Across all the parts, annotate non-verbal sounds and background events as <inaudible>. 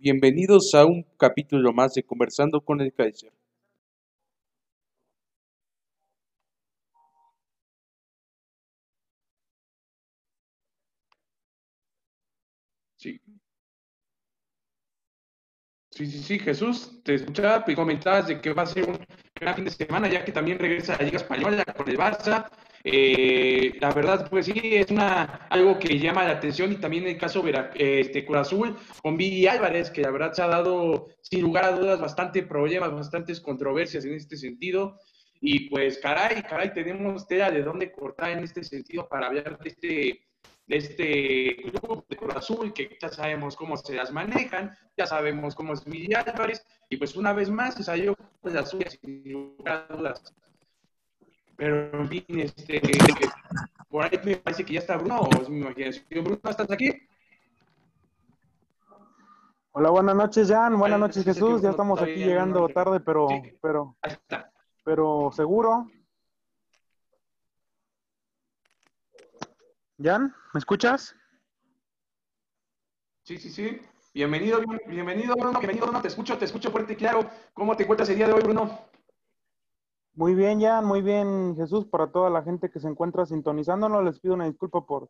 Bienvenidos a un capítulo más de Conversando con el Kaiser. Sí. Sí, sí, sí, Jesús, te escuchaba y comentabas de que va a ser un gran fin de semana, ya que también regresa a la Liga Española con el Barça. Eh, la verdad, pues sí, es una, algo que llama la atención y también el caso Vera, este, Cruz Azul con Billy Álvarez, que la verdad se ha dado, sin lugar a dudas, bastante problemas, bastantes controversias en este sentido. Y pues, caray, caray, tenemos tela de dónde cortar en este sentido para hablar de este, de este club de Cruz Azul, que ya sabemos cómo se las manejan, ya sabemos cómo es Billy Álvarez, y pues una vez más se salió de las suyas sin lugar a dudas. Pero, en fin, este, por ahí me parece que ya está Bruno, o es mi imaginación. Bruno, ¿estás aquí? Hola, buenas noches, Jan. Buenas noches, Jesús. Ya estamos aquí llegando tarde, pero, pero, pero seguro. Jan, ¿me escuchas? Sí, sí, sí. Bienvenido, bienvenido, Bruno. Bienvenido, Bruno. Te escucho, te escucho fuerte y claro. ¿Cómo te encuentras el día de hoy, Bruno? Muy bien, Jan, muy bien, Jesús, para toda la gente que se encuentra sintonizándonos. Les pido una disculpa por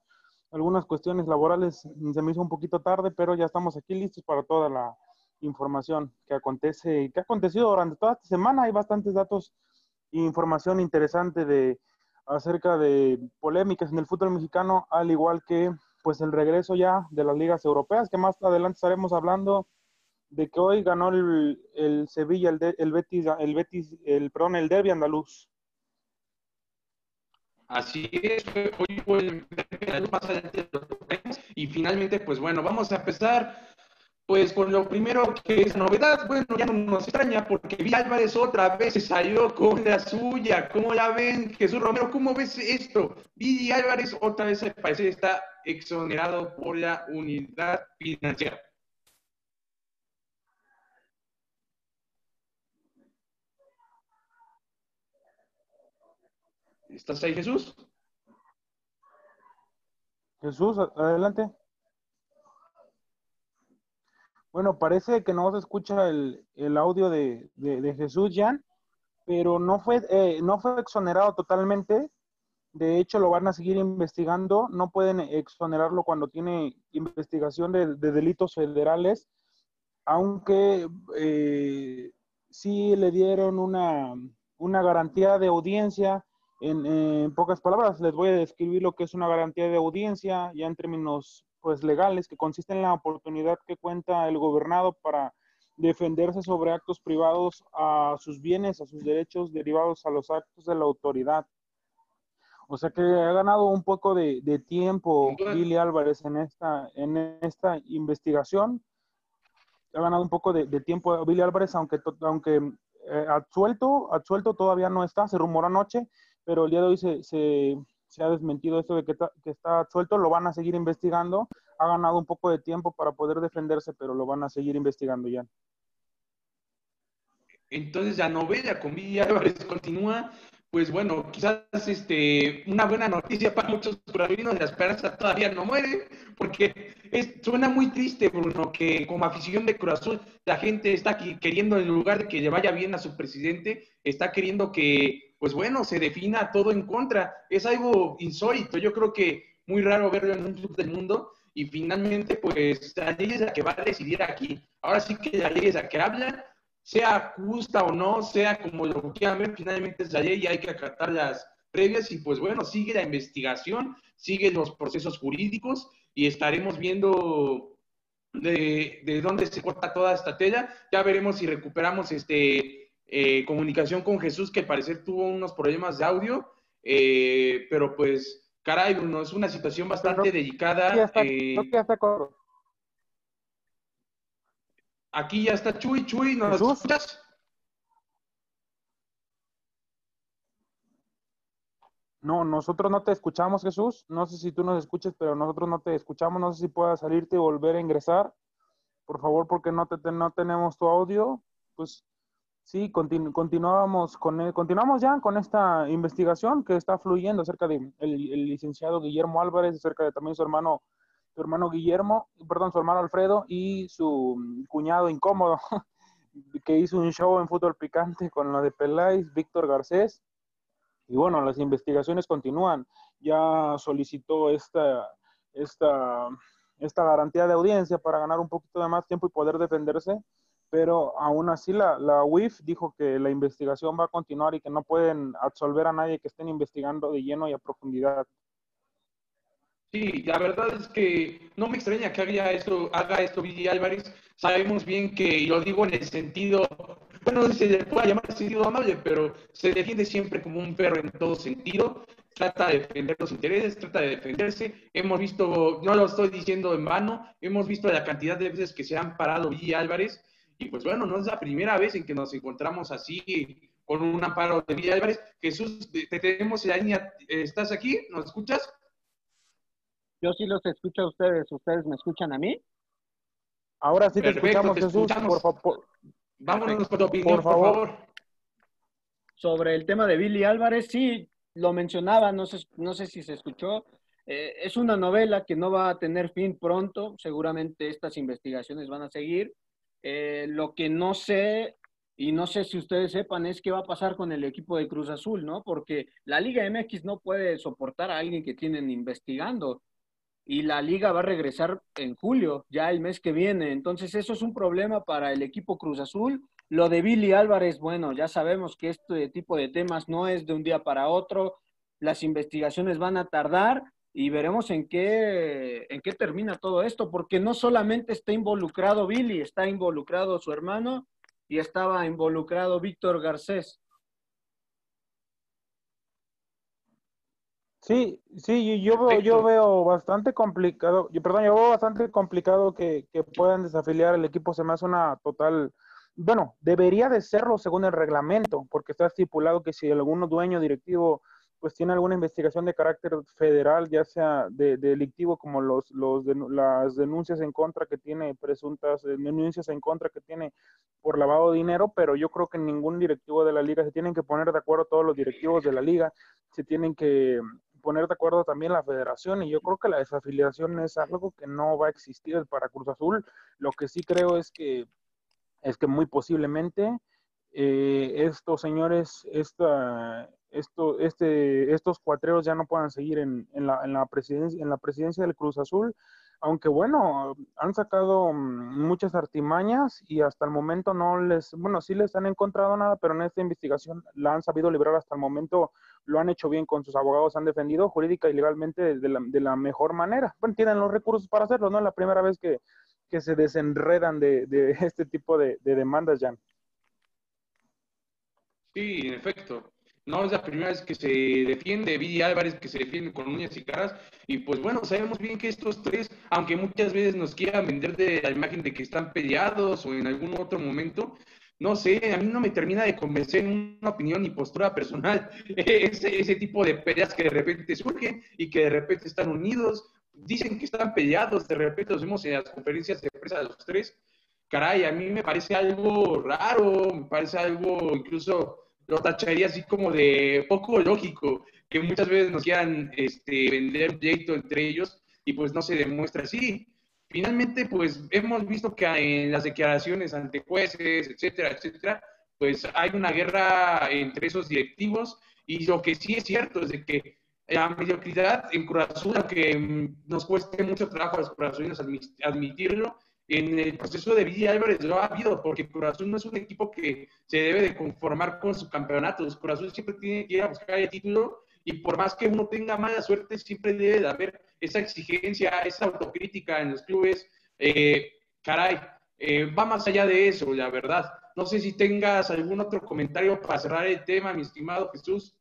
algunas cuestiones laborales. Se me hizo un poquito tarde, pero ya estamos aquí listos para toda la información que acontece y que ha acontecido durante toda esta semana. Hay bastantes datos e información interesante de acerca de polémicas en el fútbol mexicano, al igual que pues el regreso ya de las ligas europeas, que más adelante estaremos hablando de que hoy ganó el, el Sevilla, el, el, Betis, el Betis, el perdón, el Derby andaluz. Así es, hoy más adelante y finalmente, pues bueno, vamos a empezar pues con lo primero que es novedad, bueno, ya no nos extraña porque Villa Álvarez otra vez se salió con la suya, ¿cómo la ven? Jesús Romero, ¿cómo ves esto? Villa Álvarez otra vez al parecer está exonerado por la unidad financiera. ¿Estás ahí, Jesús? Jesús, adelante. Bueno, parece que no se escucha el, audio de, Jesús, Jan, pero no fue, eh, no fue exonerado totalmente. De hecho, lo van a seguir investigando. No pueden exonerarlo cuando tiene investigación de, delitos federales, aunque eh, sí le dieron una, una garantía de audiencia en, pocas palabras, les voy a describir lo que es una garantía de audiencia, ya en términos pues legales, que consiste en la oportunidad que cuenta el gobernado para defenderse sobre actos privados a sus bienes, a sus derechos derivados a los actos de la autoridad. O sea que ha ganado un poco de, tiempo Billy Álvarez en esta, en esta investigación. Ha ganado un poco de, tiempo Billy Álvarez, aunque, aunque eh, absuelto, absuelto todavía no está, se rumoró anoche, pero el día de hoy se, se, ha desmentido esto de que, que, está suelto, lo van a seguir investigando, ha ganado un poco de tiempo para poder defenderse, pero lo van a seguir investigando ya. Entonces la novela con Villa Álvarez continúa, pues bueno, quizás este, una buena noticia para muchos curavinos, la esperanza todavía no muere, porque suena muy triste, Bruno, que como afición de Cruz Azul, la gente está aquí queriendo, en lugar de que le vaya bien a su presidente, está queriendo que pues bueno, se defina todo en contra. Es algo insólito, yo creo que muy raro verlo en un club del mundo y finalmente pues la ley es la que va a decidir aquí. Ahora sí que la ley es la que habla, sea justa o no, sea como lo quieran ver, finalmente es la ley y hay que acatar las previas y pues bueno, sigue la investigación, sigue los procesos jurídicos y estaremos viendo de, de dónde se corta toda esta tela. Ya veremos si recuperamos este eh, comunicación con Jesús, que al parecer tuvo unos problemas de audio, eh, pero pues, caray, Bruno, es una situación bastante delicada. Eh, aquí ya está Chuy, Chuy, ¿nos escuchas? No, nosotros no te escuchamos, Jesús. No sé si tú nos escuches, pero nosotros no te escuchamos. No sé si puedas salirte y volver a ingresar. Por favor, porque no, te, no tenemos tu audio. Pues Sí, continuamos, con, continuamos ya con esta investigación que está fluyendo acerca del de el licenciado Guillermo Álvarez, acerca de también su hermano su hermano Guillermo, perdón, su hermano Alfredo y su cuñado incómodo, <laughs> que hizo un show en fútbol picante con lo de Peláez, Víctor Garcés. Y bueno, las investigaciones continúan. Ya solicitó esta, esta, esta garantía de audiencia para ganar un poquito de más tiempo y poder defenderse, pero aún así la, la UIF dijo que la investigación va a continuar y que no pueden absolver a nadie que estén investigando de lleno y a profundidad. Sí, la verdad es que no me extraña que haga esto, haga esto Billy Álvarez. Sabemos bien que, y lo digo en el sentido, bueno, se le puede llamar sentido amable, pero se defiende siempre como un perro en todo sentido. Trata de defender los intereses, trata de defenderse. Hemos visto, no lo estoy diciendo en vano, hemos visto la cantidad de veces que se han parado Billy Álvarez. Y pues bueno, no es la primera vez en que nos encontramos así con un amparo de Billy Álvarez. Jesús, te tenemos en la línea. ¿Estás aquí? ¿Nos escuchas? Yo sí los escucho a ustedes. ¿Ustedes me escuchan a mí? Ahora sí te escuchamos, Jesús. Por, favor. Vámonos con tu opinión, por favor. Sobre el tema de Billy Álvarez, sí, lo mencionaba, no sé, no sé si se escuchó. Eh, es una novela que no va a tener fin pronto. Seguramente estas investigaciones van a seguir. Eh, lo que no sé, y no sé si ustedes sepan, es qué va a pasar con el equipo de Cruz Azul, ¿no? Porque la Liga MX no puede soportar a alguien que tienen investigando y la liga va a regresar en julio, ya el mes que viene. Entonces eso es un problema para el equipo Cruz Azul. Lo de Billy Álvarez, bueno, ya sabemos que este tipo de temas no es de un día para otro. Las investigaciones van a tardar y veremos en qué, en qué termina todo esto, porque no solamente está involucrado Billy, está involucrado su hermano y estaba involucrado Víctor Garcés. Sí, sí, yo veo, yo veo bastante complicado, yo, perdón, yo veo bastante complicado que, que puedan desafiliar el equipo, se me hace una total, bueno, debería de serlo según el reglamento, porque está estipulado que si algún dueño directivo pues tiene alguna investigación de carácter federal, ya sea de, delictivo como los, los las denuncias en contra que tiene, presuntas denuncias en contra que tiene por lavado de dinero, pero yo creo que ningún directivo de la liga se tienen que poner de acuerdo todos los directivos de la liga, se tienen que poner de acuerdo también la federación y yo creo que la desafiliación es algo que no va a existir para Cruz Azul. Lo que sí creo es que es que muy posiblemente eh, estos señores, esta, esto, este, estos cuatreros ya no puedan seguir en, en, la, en, la presidencia, en la presidencia del Cruz Azul aunque bueno, han sacado mm, muchas artimañas y hasta el momento no les, bueno, sí les han encontrado nada, pero en esta investigación la han sabido librar hasta el momento, lo han hecho bien con sus abogados, han defendido jurídica y legalmente de la, de la mejor manera. Bueno, tienen los recursos para hacerlo, ¿no? Es la primera vez que, que se desenredan de, de <laughs> este tipo de, de demandas, ya. Sí, en efecto. No es la primera vez que se defiende Billy Álvarez, que se defiende con uñas y caras. Y pues bueno, sabemos bien que estos tres, aunque muchas veces nos quieran vender de la imagen de que están peleados o en algún otro momento, no sé, a mí no me termina de convencer en una opinión y postura personal <laughs> ese, ese tipo de peleas que de repente surgen y que de repente están unidos. Dicen que están peleados, de repente los vemos en las conferencias de prensa de los tres. Caray, a mí me parece algo raro, me parece algo incluso lo tacharía así como de poco lógico, que muchas veces nos quieran este, vender proyecto entre ellos y pues no se demuestra así. Finalmente, pues hemos visto que en las declaraciones ante jueces, etcétera, etcétera, pues hay una guerra entre esos directivos y lo que sí es cierto es de que la mediocridad en Cruz Azul, aunque nos cueste mucho trabajo a los corazones admitirlo, en el proceso de Villa Álvarez lo ha habido, porque Corazón no es un equipo que se debe de conformar con su campeonato. Corazón siempre tiene que ir a buscar el título y por más que uno tenga mala suerte, siempre debe de haber esa exigencia, esa autocrítica en los clubes. Eh, caray, eh, va más allá de eso, la verdad. No sé si tengas algún otro comentario para cerrar el tema, mi estimado Jesús.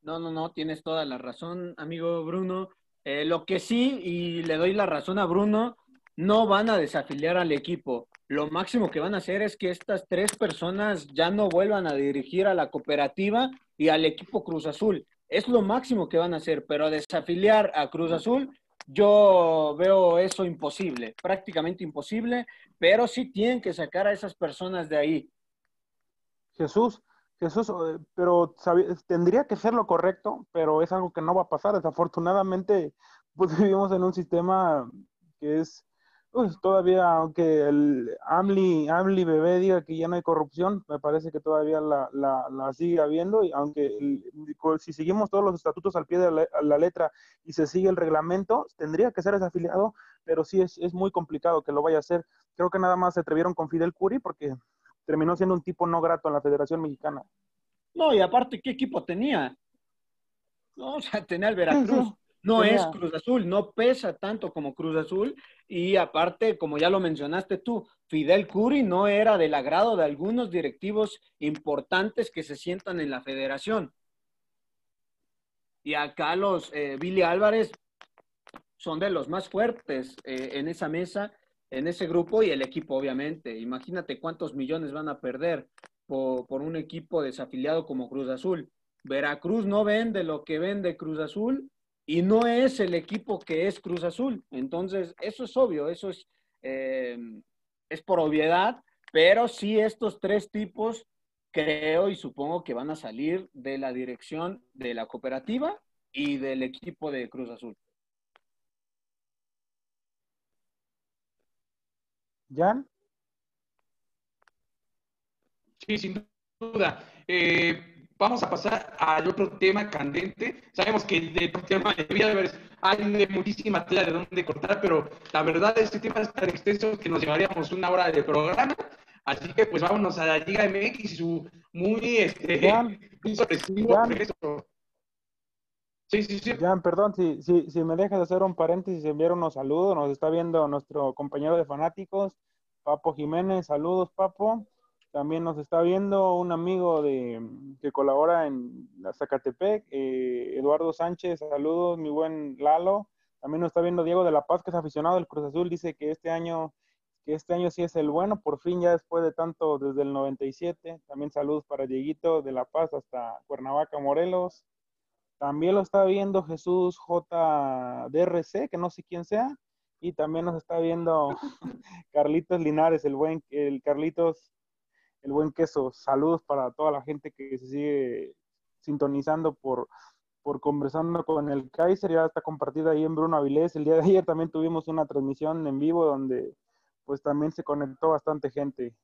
No, no, no, tienes toda la razón, amigo Bruno. Eh, lo que sí, y le doy la razón a Bruno, no van a desafiliar al equipo. Lo máximo que van a hacer es que estas tres personas ya no vuelvan a dirigir a la cooperativa y al equipo Cruz Azul. Es lo máximo que van a hacer, pero desafiliar a Cruz Azul, yo veo eso imposible, prácticamente imposible, pero sí tienen que sacar a esas personas de ahí. Jesús, Jesús, eh, pero tendría que ser lo correcto, pero es algo que no va a pasar. Desafortunadamente, pues <laughs> vivimos en un sistema que es pues todavía, aunque el AMLI, AMLI bebé diga que ya no hay corrupción, me parece que todavía la, la, sigue habiendo, y aunque si seguimos todos los estatutos al pie de la, letra y se sigue el reglamento, tendría que ser desafiliado, pero sí es, es muy complicado que lo vaya a hacer. Creo que nada más se atrevieron con Fidel Curi porque terminó siendo un tipo no grato en la Federación Mexicana. No, y aparte, ¿qué equipo tenía? No, o sea, tenía el Veracruz. No es Cruz Azul, no pesa tanto como Cruz Azul. Y aparte, como ya lo mencionaste tú, Fidel Curi no era del agrado de algunos directivos importantes que se sientan en la federación. Y acá los eh, Billy Álvarez son de los más fuertes eh, en esa mesa, en ese grupo y el equipo, obviamente. Imagínate cuántos millones van a perder por, por un equipo desafiliado como Cruz Azul. Veracruz no vende lo que vende Cruz Azul y no es el equipo que es Cruz Azul. Entonces, eso es obvio, eso es, eh, es por obviedad, pero sí estos tres tipos creo y supongo que van a salir de la dirección de la cooperativa y del equipo de Cruz Azul. ¿Jan? Sí, sin duda. Eh, vamos a pasar al otro tema candente. Sabemos que de otro tema de hay muchísima tela de dónde cortar, pero la verdad este tema es tan extenso que nos llevaríamos una hora de programa. Así que pues vámonos a la Liga MX y su muy este Sí, sí, sí. Jan, perdón, si, si, si me dejas hacer un paréntesis, enviar unos saludos. Nos está viendo nuestro compañero de fanáticos, Papo Jiménez. Saludos, Papo. También nos está viendo un amigo de, que colabora en Zacatepec, eh, Eduardo Sánchez, saludos, mi buen Lalo. También nos está viendo Diego de la Paz, que es aficionado del Cruz Azul, dice que este año, que este año sí es el bueno, por fin ya después de tanto, desde el 97. También saludos para Dieguito de la Paz hasta Cuernavaca, Morelos. También lo está viendo Jesús JDRC, que no sé quién sea. Y también nos está viendo <laughs> Carlitos Linares, el buen, el Carlitos el buen queso. Saludos para toda la gente que se sigue sintonizando por, por conversando con el Kaiser, ya está compartida ahí en Bruno Avilés. El día de ayer también tuvimos una transmisión en vivo donde pues también se conectó bastante gente.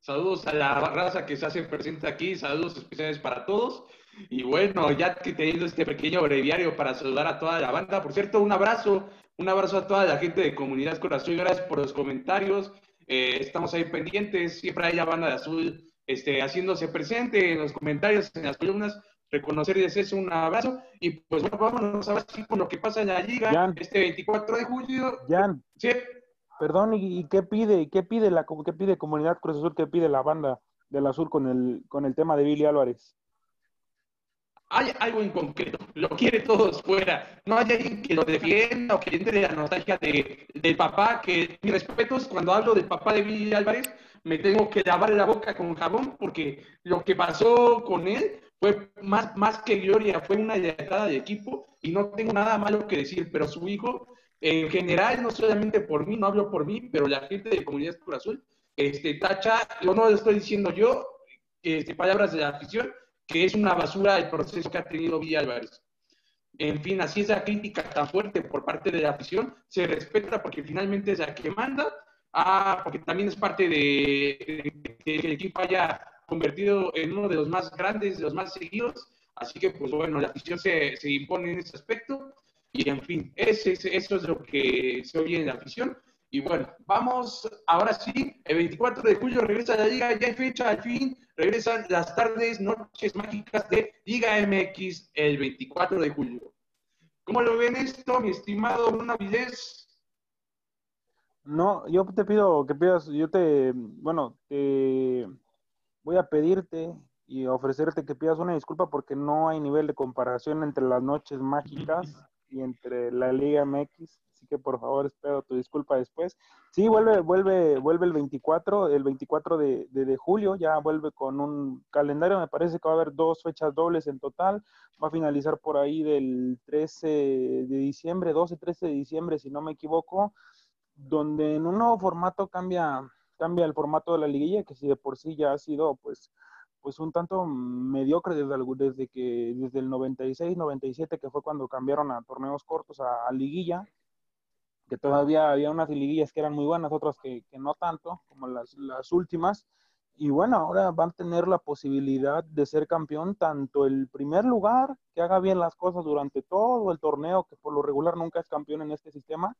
Saludos a la raza que se hace presente aquí, saludos especiales para todos. Y bueno, ya que teniendo este pequeño breviario para saludar a toda la banda, por cierto, un abrazo, un abrazo a toda la gente de Comunidad Corazón, gracias por los comentarios, eh, estamos ahí pendientes, siempre hay la banda de azul este, haciéndose presente en los comentarios, en las columnas, reconocerles eso, un abrazo, y pues bueno, vámonos a ver con lo que pasa en la liga este 24 de julio. Jan, sí. perdón, ¿y, qué pide, qué pide la qué pide Comunidad Cruz Azul, qué pide la banda del azul con el, con el tema de Billy Álvarez? Hay algo en concreto, lo quiere todos fuera. No hay alguien que lo defienda o que entre la nostalgia de, del papá, que mis respetos, cuando hablo del papá de Billy Álvarez, me tengo que lavar la boca con jabón porque lo que pasó con él fue más, más que gloria, fue una lealtad de equipo y no tengo nada malo que decir, pero su hijo, en general, no solamente por mí, no hablo por mí, pero la gente de Comunidad Cruz Azul, este, tacha, yo no lo estoy diciendo yo, este, palabras de la afición, que es una basura el proceso que ha tenido Villa Álvarez. En fin, así esa crítica tan fuerte por parte de la afición se respeta porque finalmente es la que manda, ah, porque también es parte de, que el equipo haya convertido en uno de los más grandes, de los más seguidos. Así que, pues bueno, la afición se, se impone en ese aspecto. Y en fin, ese, eso es lo que se oye en la afición. Y bueno, vamos, ahora sí, el 24 de julio regresa la liga, ya hay fecha al fin, regresan las tardes, noches mágicas de Liga MX el 24 de julio. ¿Cómo lo ven esto, mi estimado Bruno Avilés? No, yo te pido que pidas, yo te, bueno, te voy a pedirte y ofrecerte que pidas una disculpa porque no hay nivel de comparación entre las noches mágicas y entre la Liga MX así que por favor espero tu disculpa después. Sí, vuelve, vuelve, vuelve el 24, el 24 de, de, julio, ya vuelve con un calendario, me parece que va a haber dos fechas dobles en total, va a finalizar por ahí del 13 de diciembre, 12-13 de diciembre, si no me equivoco, donde en un nuevo formato cambia, cambia el formato de la liguilla, que si de por sí ya ha sido pues pues un tanto mediocre desde, desde que desde el 96, 97 que fue cuando cambiaron a torneos cortos a, liguilla, que todavía había unas liguillas que eran muy buenas, otras que, que no tanto, como las, las últimas. Y bueno, ahora van a tener la posibilidad de ser campeón tanto el primer lugar, que haga bien las cosas durante todo el torneo, que por lo regular nunca es campeón en este sistema,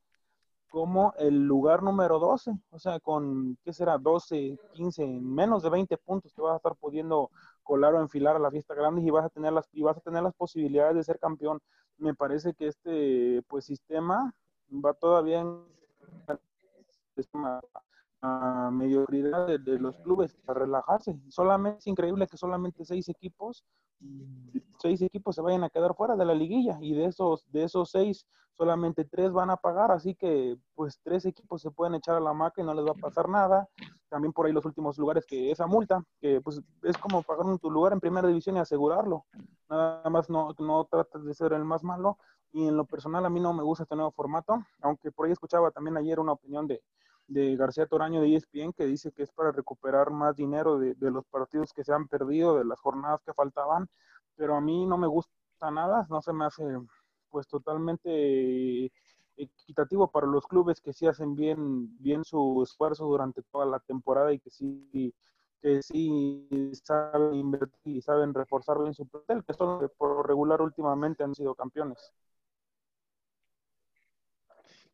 como el lugar número 12, o sea, con, ¿qué será? 12, 15, menos de 20 puntos te vas a estar pudiendo colar o enfilar a la fiesta grande y vas a tener las, y vas a tener las posibilidades de ser campeón. Me parece que este, pues, sistema va todavía en a mediocridad de, los clubes para relajarse. Solamente es increíble que solamente seis equipos, seis equipos se vayan a quedar fuera de la liguilla y de esos, de esos seis solamente tres van a pagar, así que pues tres equipos se pueden echar a la maca y no les va a pasar nada. También por ahí los últimos lugares que esa multa, que pues es como pagar en tu lugar en primera división y asegurarlo. Nada más no, no tratas de ser el más malo. Y en lo personal a mí no me gusta este nuevo formato, aunque por ahí escuchaba también ayer una opinión de, de García Toraño de ESPN que dice que es para recuperar más dinero de, los partidos que se han perdido, de las jornadas que faltaban, pero a mí no me gusta nada, no se me hace pues totalmente equitativo para los clubes que sí hacen bien, bien su esfuerzo durante toda la temporada y que sí que sí saben invertir y saben reforzar bien su plantel, que son por regular últimamente han sido campeones.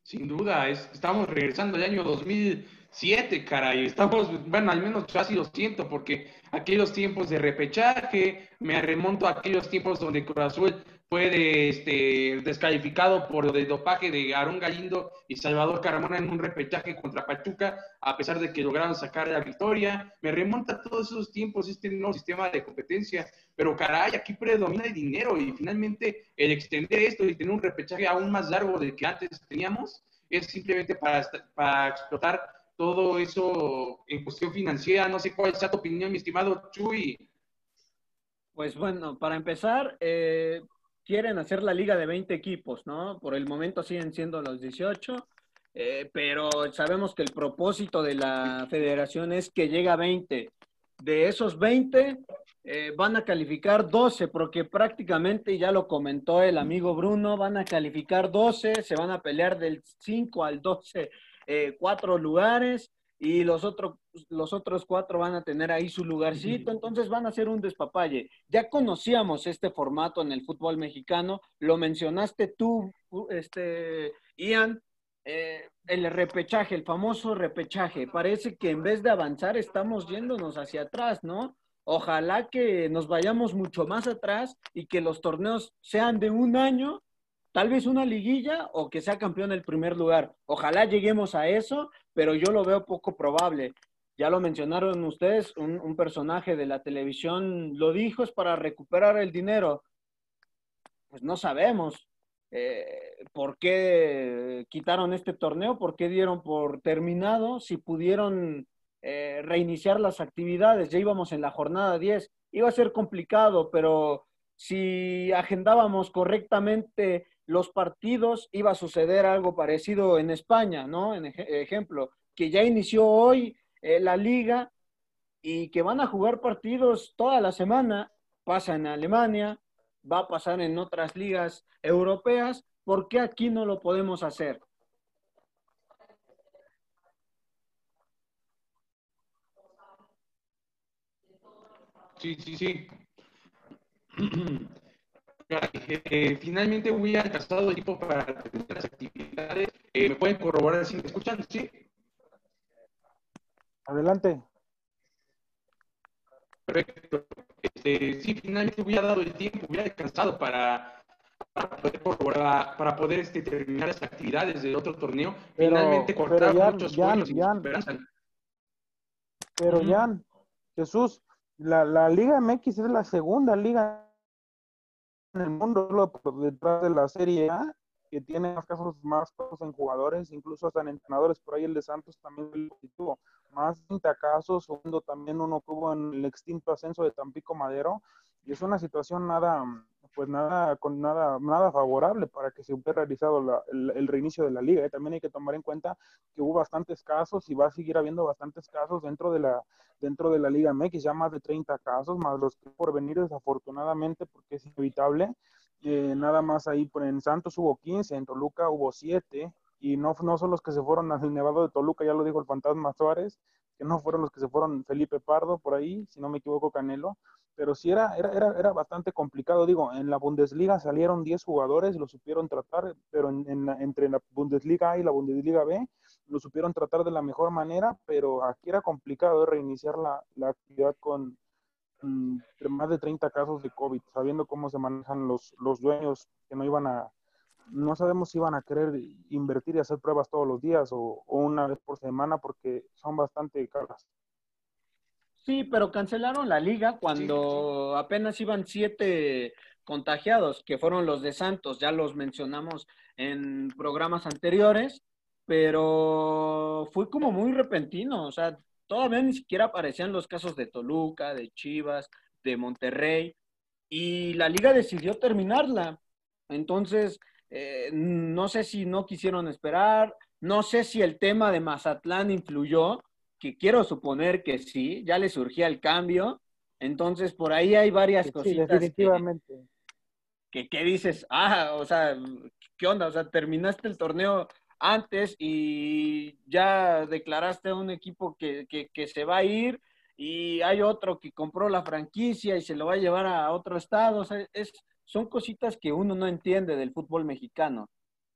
Sin duda, estamos regresando al año 2007, caray. Estamos, bueno, al menos casi lo siento, porque aquellos tiempos de repechaje, me remonto a aquellos tiempos donde Cruz fue este, descalificado por del dopaje de Aarón Galindo y Salvador Caramona en un repechaje contra Pachuca, a pesar de que lograron sacar la victoria. Me remonta a todos esos tiempos este nuevo sistema de competencia, pero caray, aquí predomina el dinero y finalmente el extender esto y tener un repechaje aún más largo del que antes teníamos es simplemente para, explotar todo eso en cuestión financiera. No sé cuál es tu opinión, mi estimado Chuy. Pues bueno, para empezar, eh, quieren hacer la liga de 20 equipos, ¿no? Por el momento siguen siendo los 18, eh, pero sabemos que el propósito de la federación es que llega a 20. De esos 20 eh, van a calificar 12, porque prácticamente ya lo comentó el amigo Bruno, van a calificar 12, se van a pelear del 5 al 12, eh, cuatro lugares y los, otros los otros cuatro van a tener ahí su lugarcito, entonces van a ser un despapalle. Ya conocíamos este formato en el fútbol mexicano, lo mencionaste tú, este, Ian, eh, el repechaje, el famoso repechaje. Parece que en vez de avanzar estamos yéndonos hacia atrás, ¿no? Ojalá que nos vayamos mucho más atrás y que los torneos sean de un año tal vez una liguilla o que sea campeón el primer lugar. Ojalá lleguemos a eso, pero yo lo veo poco probable. Ya lo mencionaron ustedes, un, personaje de la televisión lo dijo, es para recuperar el dinero. Pues no sabemos eh, por qué quitaron este torneo, por qué dieron por terminado, si pudieron eh, reiniciar las actividades, ya íbamos en la jornada 10, iba a ser complicado, pero si agendábamos correctamente los partidos, iba a suceder algo parecido en España, ¿no? En ejemplo, que ya inició hoy eh, la liga y que van a jugar partidos toda la semana, pasa en Alemania, va a pasar en otras ligas europeas, ¿por qué aquí no lo podemos hacer? Sí, sí, sí. <clears throat> Eh, finalmente voy alcanzado el tiempo para las actividades. Eh, ¿Me pueden corroborar si me escuchan? Sí. Adelante. Perfecto. Este, sí, finalmente hubiera dado el tiempo, hubiera alcanzado para, para poder corroborar, para poder este, terminar las actividades del otro torneo. finalmente cortar muchos Jan, Jan, Pero Jan, Jesús, la, la Liga MX es la segunda liga en el mundo, detrás de la Serie A, que tiene más casos, más casos en jugadores, incluso hasta en entrenadores, por ahí el de Santos también tuvo más de 30 casos, segundo también uno tuvo en el extinto ascenso de Tampico Madero, y es una situación nada, pues nada, con nada, nada favorable para que se hubiera realizado el, reinicio de la liga. ¿eh? También hay que tomar en cuenta que hubo bastantes casos y va a seguir habiendo bastantes casos dentro de la, dentro de la Liga MX, ya más de 30 casos, más los que por venir desafortunadamente, porque es inevitable. Eh, nada más ahí en Santos hubo 15, en Toluca hubo 7, y no, no son los que se fueron al Nevado de Toluca, ya lo dijo el fantasma Suárez, que no fueron los que se fueron Felipe Pardo por ahí, si no me equivoco Canelo, pero sí era, era, era, era bastante complicado, digo, en la Bundesliga salieron 10 jugadores, lo supieron tratar, pero en, entre la Bundesliga A y la Bundesliga B lo supieron tratar de la mejor manera, pero aquí era complicado reiniciar la, la actividad con mm, más de 30 casos de COVID, sabiendo cómo se manejan los, los dueños que no iban a, no sabemos si van a querer invertir y hacer pruebas todos los días o, una vez por semana porque son bastante caras. Sí, pero cancelaron la liga cuando apenas iban siete contagiados, que fueron los de Santos, ya los mencionamos en programas anteriores, pero fue como muy repentino, o sea, todavía ni siquiera aparecían los casos de Toluca, de Chivas, de Monterrey, y la liga decidió terminarla. Entonces, eh, no sé si no quisieron esperar, no sé si el tema de Mazatlán influyó, que quiero suponer que sí, ya le surgía el cambio. Entonces, por ahí hay varias cositas. definitivamente. Que, que, dices, ah, o sea, ¿qué onda? O sea, terminaste el torneo antes y ya declaraste a un equipo que, que, que, se va a ir y hay otro que compró la franquicia y se lo va a llevar a otro estado. O sea, es, son cositas que uno no entiende del fútbol mexicano.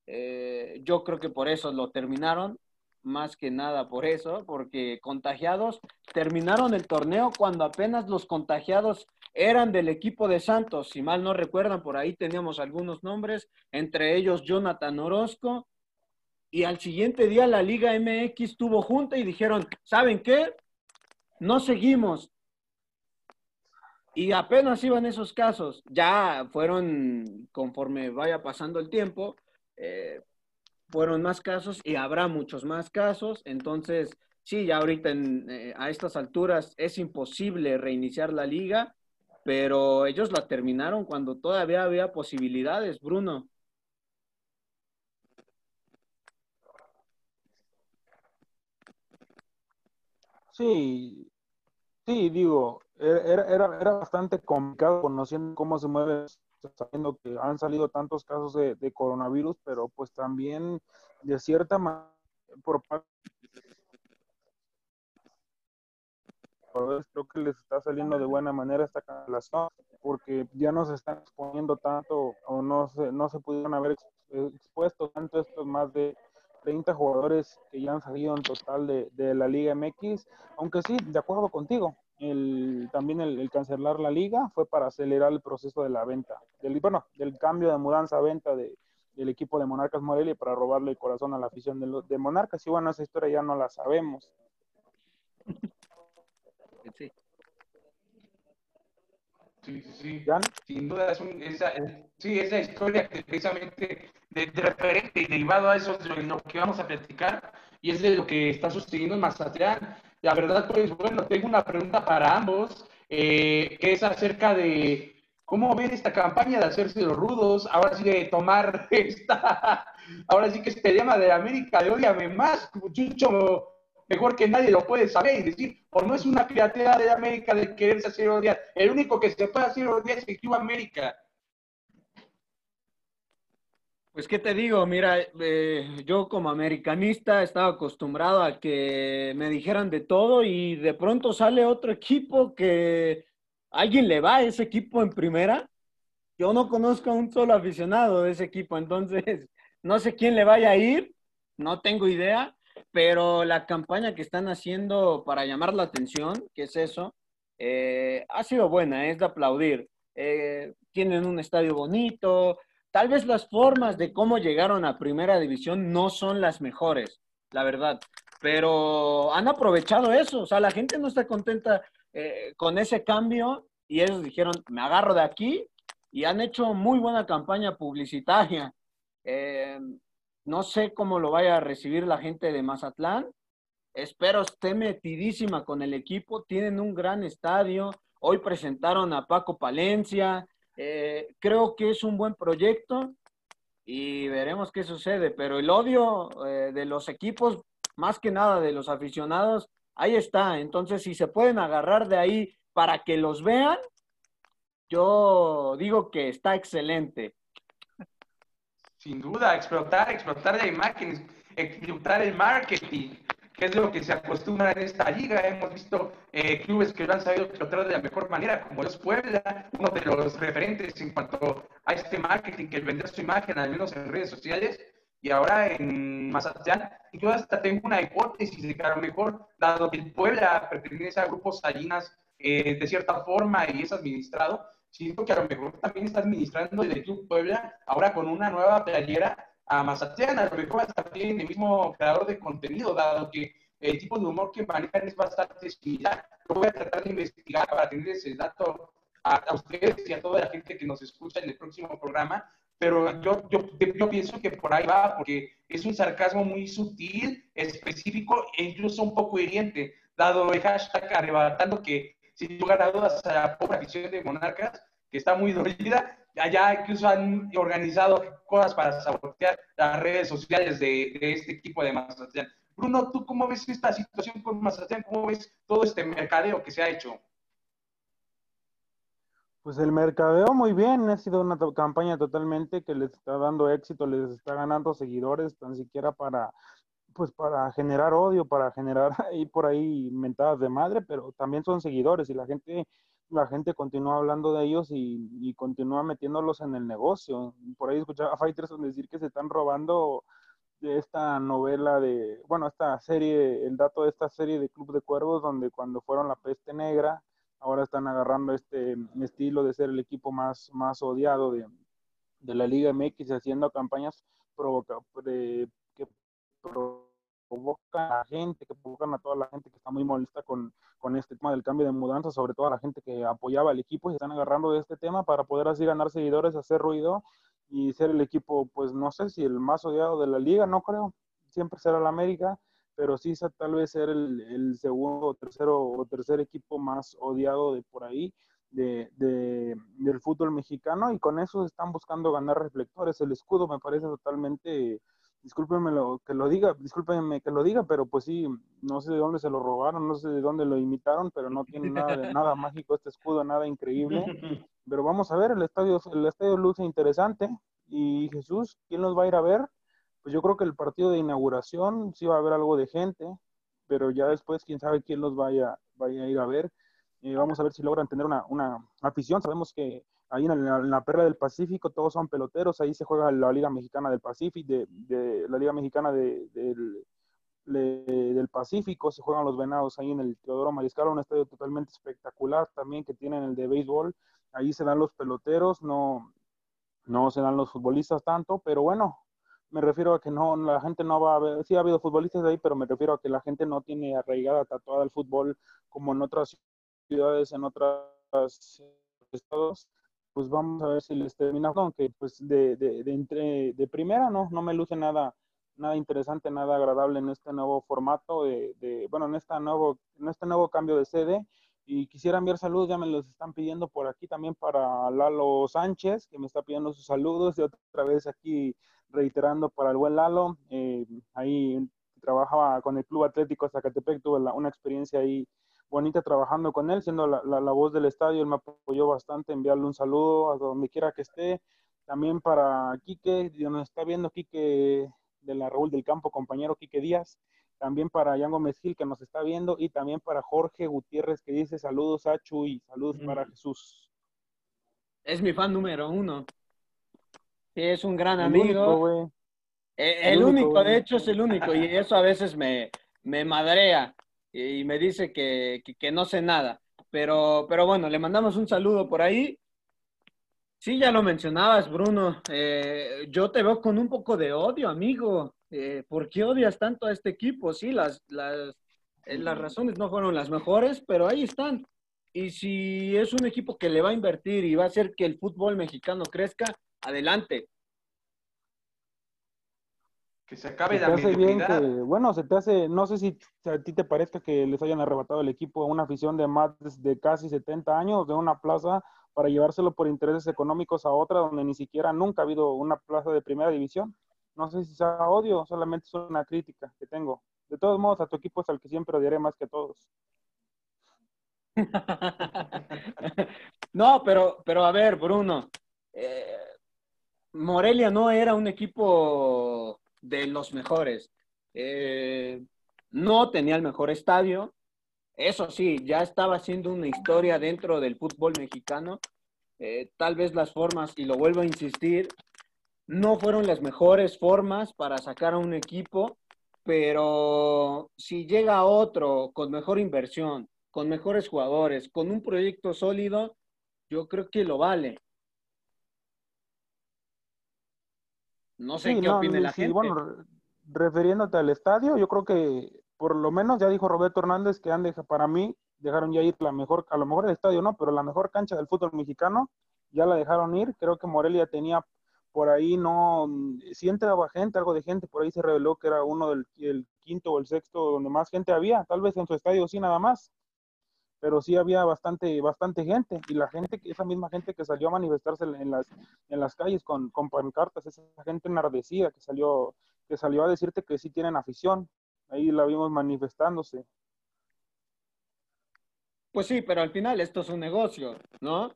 Eh, yo creo que por eso lo terminaron, más que nada por eso, porque contagiados terminaron el torneo cuando apenas los contagiados eran del equipo de Santos. Si mal no recuerdan, por ahí teníamos algunos nombres, entre ellos Jonathan Orozco. Y al siguiente día la Liga MX tuvo junta y dijeron, ¿saben qué? No seguimos, y apenas iban esos casos, ya fueron, conforme vaya pasando el tiempo, eh, fueron más casos y habrá muchos más casos. Entonces, sí, ya ahorita eh, a estas alturas es imposible reiniciar la liga, pero ellos la terminaron cuando todavía había posibilidades, Bruno. Sí, sí, digo, era, era, era bastante complicado conociendo cómo se mueve, sabiendo que han salido tantos casos de, coronavirus, pero pues también de cierta manera, por parte creo que les está saliendo de buena manera esta cancelación porque ya no se están exponiendo tanto o no se, no se pudieron haber expuesto tanto estos más de 30 jugadores que ya han salido en total de, de la Liga MX, aunque sí, de acuerdo contigo, el, también el, cancelar la liga fue para acelerar el proceso de la venta, del, bueno, del cambio de mudanza a venta de, del equipo de Monarcas Morelia para robarle el corazón a la afición de, de Monarcas. Y bueno, esa historia ya no la sabemos. Sí. Sí, sí, Sin duda es esa, sí, esa historia que precisamente de, referente y derivado a eso es de lo que vamos a platicar y es de lo que está sucediendo en Mazatlán. La verdad, pues bueno, tengo una pregunta para ambos, eh, que es acerca de cómo ven esta campaña de hacerse los rudos, ahora sí de tomar <laughs> esta, ahora sí que este tema de América de odiame más, Chucho, mejor que nadie lo puede saber y decir, o no es una creatividad de América de quererse hacer odiar, el único que se puede hacer odiar es el Club América. Pues qué te digo, mira, eh, yo como americanista estaba acostumbrado a que me dijeran de todo y de pronto sale otro equipo que alguien le va a ese equipo en primera. Yo no conozco a un solo aficionado de ese equipo, entonces <laughs> no sé quién le vaya a ir, no tengo idea, pero la campaña que están haciendo para llamar la atención, que es eso, eh, ha sido buena, es de aplaudir. Eh, tienen un estadio bonito, Tal vez las formas de cómo llegaron a primera división no son las mejores, la verdad, pero han aprovechado eso, o sea, la gente no está contenta eh, con ese cambio y ellos dijeron, me agarro de aquí y han hecho muy buena campaña publicitaria. Eh, no sé cómo lo vaya a recibir la gente de Mazatlán. Espero esté metidísima con el equipo. Tienen un gran estadio. Hoy presentaron a Paco Palencia, Eh, creo que es un buen proyecto y veremos qué sucede, pero el odio eh, de los equipos, más que nada de los aficionados, ahí está. Entonces, si se pueden agarrar de ahí para que los vean, yo digo que está excelente. Sin duda, explotar, explotar la imagen, explotar el marketing, que es lo que se acostumbra en esta liga. Hemos visto eh, clubes que lo han sabido explotar de la mejor manera, como es Puebla, uno de los referentes en cuanto a este marketing, que vender su imagen, al menos en redes sociales. Y ahora en Mazatlán, yo hasta tengo una hipótesis de que a lo mejor, dado que Puebla pertenece a grupos Salinas eh, de cierta forma y es administrado, siento que a lo mejor también está administrando el Club Puebla ahora con una nueva playera a Mazatlán, a mejor también el mismo creador de contenido, dado que el tipo de humor que manejan es bastante similar. Lo voy a tratar de investigar para tener ese dato a, ustedes y a toda la gente que nos escucha en el próximo programa, pero yo, yo, yo, pienso que por ahí va, porque es un sarcasmo muy sutil, específico e incluso un poco hiriente, dado el hashtag arrebatando que sin lugar a dudas a la pobre afición de Monarcas, que está muy dolida. Allá incluso han organizado cosas para sabotear las redes sociales de, este equipo de Mazatlán. Bruno, ¿tú cómo ves esta situación con Mazatlán? ¿Cómo ves todo este mercadeo que se ha hecho? Pues el mercadeo muy bien, ha sido una campaña totalmente que les está dando éxito, les está ganando seguidores, tan siquiera para pues para generar odio, para generar <laughs> ahí por ahí mentadas de madre, pero también son seguidores y la gente, la gente continúa hablando de ellos y, continúa metiéndolos en el negocio. Por ahí escuchaba a Fighters decir que se están robando esta novela de, bueno, esta serie, el dato de esta serie de Club de Cuervos, donde cuando fueron la peste negra, ahora están agarrando este estilo de ser el equipo más, más odiado de, de la Liga MX, haciendo campañas provoca, que provocan a la gente, que provocan a toda la gente que está muy molesta con, con este tema del cambio de mudanza, sobre todo a la gente que apoyaba al equipo y se están agarrando de este tema para poder así ganar seguidores, hacer ruido y ser el equipo, pues no sé si el más odiado de la liga, no creo, siempre será el América, pero sí tal vez ser el, el segundo tercero o tercer equipo más odiado de por ahí. De, de, del fútbol mexicano y con eso están buscando ganar reflectores. El escudo me parece totalmente discúlpenme lo, que lo diga, discúlpenme que lo diga, pero pues sí, no sé de dónde se lo robaron, no sé de dónde lo imitaron, pero no tiene nada, nada mágico este escudo, nada increíble. <laughs> Pero vamos a ver, el estadio, el estadio luce interesante. Y Jesús, ¿quién nos va a ir a ver? Pues yo creo que el partido de inauguración sí va a haber algo de gente, pero ya después quién sabe quién los vaya, vaya a ir a ver. Eh, vamos a ver si logran tener una, una afición. Sabemos que ahí en la, Perla del Pacífico todos son peloteros, ahí se juega la Liga Mexicana del Pacífico, de, la Liga Mexicana del, del Pacífico, se juegan los venados ahí en el Teodoro Mariscal, un estadio totalmente espectacular también que tienen el de béisbol, ahí se dan los peloteros, no, no se dan los futbolistas tanto, pero bueno, me refiero a que no, la gente no va a ver, sí ha habido futbolistas ahí, pero me refiero a que la gente no tiene arraigada, tatuada el fútbol como en otras ciudades, en otros estados pues vamos a ver si les termina, aunque pues de, de, de, entre, de primera no, no me luce nada, nada interesante, nada agradable en este nuevo formato, de, bueno, en, esta nuevo, en este nuevo cambio de sede. Y quisiera enviar saludos, ya me los están pidiendo por aquí también para Lalo Sánchez, que me está pidiendo sus saludos, y otra vez aquí reiterando para el buen Lalo, eh, ahí trabajaba con el Club Atlético Zacatepec, tuve una experiencia ahí bonita trabajando con él, siendo la, la, voz del estadio, él me apoyó bastante, enviarle un saludo a donde quiera que esté. También para Quique, nos está viendo Quique de la Raúl del Campo, compañero Quique Díaz. También para Yango Mezgil, que nos está viendo. Y también para Jorge Gutiérrez, que dice saludos a Chuy, saludos para Jesús. Es mi fan número uno. es un gran amigo. Eh, el, único, de hecho, es el único. Y eso a veces me, me madrea y me dice que, no sé nada. Pero, pero bueno, le mandamos un saludo por ahí. Sí, ya lo mencionabas, Bruno. Eh, yo te veo con un poco de odio, amigo. Eh, ¿Por qué odias tanto a este equipo? Sí, las, las, eh, las razones no fueron las mejores, pero ahí están. Y si es un equipo que le va a invertir y va a hacer que el fútbol mexicano crezca, adelante que se acabe la mediocridad. bueno, se te hace, no sé si a ti te parezca que les hayan arrebatado el equipo a una afición de más de casi 70 años de una plaza para llevárselo por intereses económicos a otra donde ni siquiera nunca ha habido una plaza de primera división. No sé si sea odio, solamente es una crítica que tengo. De todos modos, a tu equipo es al que siempre odiaré más que a todos. <laughs> no, pero, pero a ver, Bruno, eh, Morelia no era un equipo de los mejores. Eh, no tenía el mejor estadio. Eso sí, ya estaba haciendo una historia dentro del fútbol mexicano. Eh, tal vez las formas, y lo vuelvo a insistir, no fueron las mejores formas para sacar a un equipo, pero si llega otro con mejor inversión, con mejores jugadores, con un proyecto sólido, yo creo que lo vale. No sé qué opina la gente. Bueno, refiriéndote al estadio, yo creo que por lo menos ya dijo Roberto Hernández que han dejado, para mí dejaron ya ir la mejor, a lo mejor el estadio no, pero la mejor cancha del fútbol mexicano ya la dejaron ir. Creo que Morelia tenía por ahí no, si entraba gente, algo de gente, por ahí se reveló que era uno del el quinto o el sexto donde más gente había, tal vez en su estadio sí nada más, pero sí había bastante, bastante gente, y la gente, esa misma gente que salió a manifestarse en las, en las calles con, con pancartas, esa gente enardecida que salió, que salió a decirte que sí tienen afición, ahí la vimos manifestándose. Pues sí, pero al final esto es un negocio, ¿no?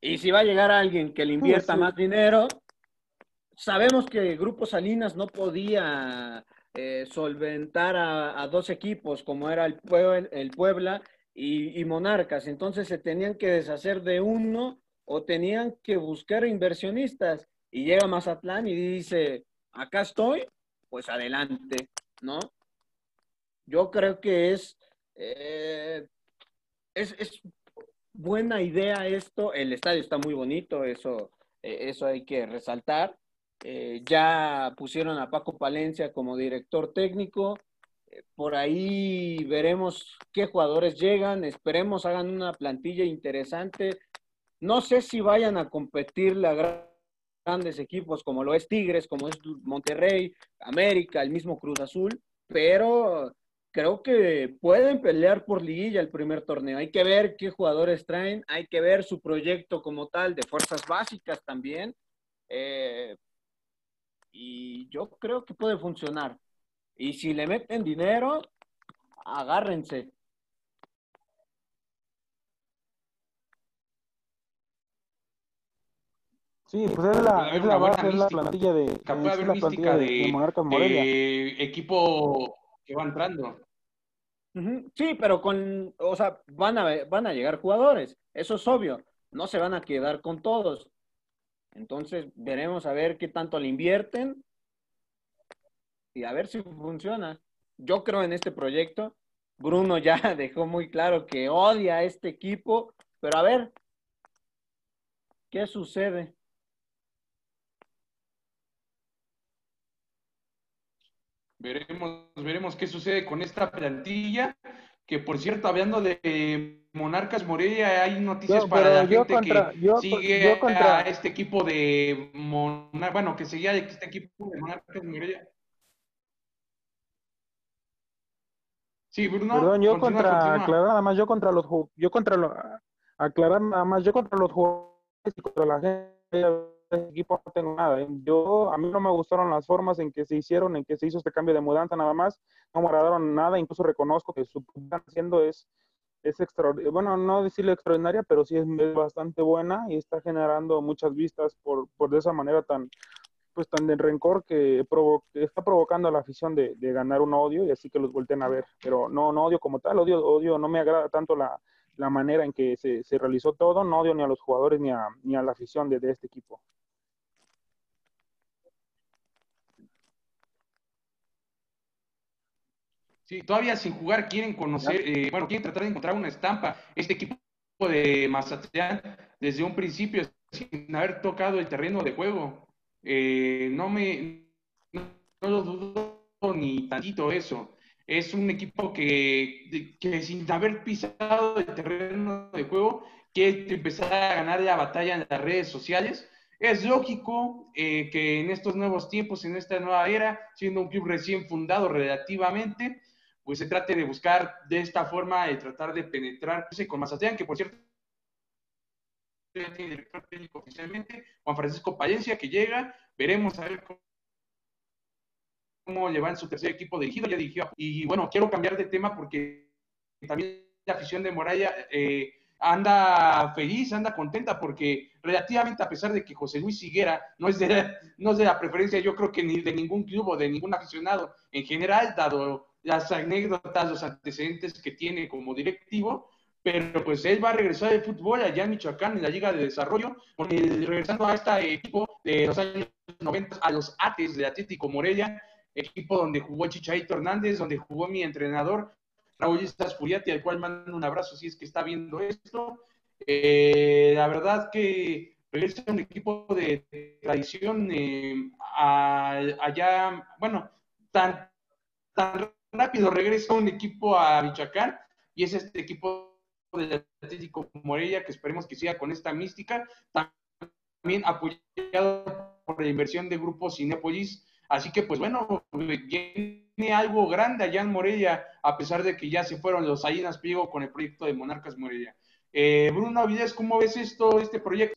Y si va a llegar alguien que le invierta más dinero, sabemos que Grupo Salinas no podía eh, solventar a, dos equipos como era el, Puebla y, y, Monarcas. Entonces se tenían que deshacer de uno o tenían que buscar inversionistas. Y llega Mazatlán y dice, acá estoy, pues adelante, ¿no? Yo creo que es, eh, es, es buena idea esto. El estadio está muy bonito, eso, eh, eso hay que resaltar. Eh, ya pusieron a Paco Palencia como director técnico. Eh, por ahí veremos qué jugadores llegan. Esperemos hagan una plantilla interesante. No sé si vayan a competir grandes equipos como lo es Tigres, como es Monterrey, América, el mismo Cruz Azul, pero creo que pueden pelear por liguilla el primer torneo. Hay que ver qué jugadores traen, hay que ver su proyecto como tal de fuerzas básicas también. Eh, y yo creo que puede funcionar. Y si le meten dinero, agárrense. Sí, pues es la, es la base, es la plantilla de, es la plantilla de, de Monarcas Morelia. equipo que va entrando. Sí, pero con, o sea, van a, van a llegar jugadores, eso es obvio, no se van a quedar con todos. Entonces, veremos a ver qué tanto le invierten y a ver si funciona. Yo creo en este proyecto. Bruno ya <laughs> dejó muy claro que odia a este equipo, pero a ver, ¿qué sucede? Veremos, veremos qué sucede con esta plantilla. Que por cierto, hablando de Monarcas Morelia, hay noticias para la gente que sigue a este equipo de bueno, que seguía este equipo de Monarcas Morelia. Sí, Bruno. Perdón, yo contra, aclarar nada más, yo contra los, yo contra los, aclarar nada más, yo contra los jugadores y contra la gente equipo no tengo nada. ¿eh? Yo, a mí no me gustaron las formas en que se hicieron, en que se hizo este cambio de mudanza nada más. No me agradaron nada, incluso reconozco que su que están haciendo es, es extraordinaria. Bueno, no decirle extraordinaria, pero sí es, bastante buena y está generando muchas vistas por, por de esa manera tan pues tan de rencor que, está provocando la afición de, de, ganar un odio y así que los volteen a ver. Pero no, no odio como tal, odio, odio, no me agrada tanto la, la manera en que se, se, realizó todo, no odio ni a los jugadores ni a, ni a la afición de, de este equipo. Sí, todavía sin jugar quieren conocer, eh, bueno, quieren tratar de encontrar una estampa. Este equipo de Mazatlán, desde un principio, sin haber tocado el terreno de juego, eh, no me, no, lo dudo ni tantito eso. Es un equipo que, que sin haber pisado el terreno de juego, quiere empezar a ganar la batalla en las redes sociales. Es lógico eh, que en estos nuevos tiempos, en esta nueva era, siendo un club recién fundado relativamente, pues se trate de buscar de esta forma, de tratar de penetrar con Mazatlán, que por cierto tiene director técnico oficialmente, Juan Francisco Palencia, que llega, veremos a ver cómo, en su tercer equipo dirigido, ya y bueno, quiero cambiar de tema porque también la afición de Moraya eh, anda feliz, anda contenta, porque relativamente a pesar de que José Luis Higuera no es de, no es de la preferencia, yo creo que ni de ningún club o de ningún aficionado en general, dado las anécdotas, los antecedentes que tiene como directivo, pero pues él va a regresar al fútbol allá en Michoacán, en la Liga de Desarrollo, regresando a este equipo de los años 90, a los ATES de Atlético Morelia, equipo donde jugó Chicharito Hernández, donde jugó mi entrenador, Raúl Istas Furiati, al cual mando un abrazo si es que está viendo esto. Eh, la verdad que regresa un equipo de tradición eh, allá, bueno, tan, tan rápido regresa un equipo a Michoacán y es este equipo del Atlético Morelia que esperemos que siga con esta mística, también apoyado por la inversión de Grupo Cinepolis. Así que, pues bueno, viene algo grande allá en Morelia, a pesar de que ya se fueron los Salinas Pliego con el proyecto de Monarcas Morelia. Eh, Bruno Avilés, ¿cómo ves esto, este proyecto?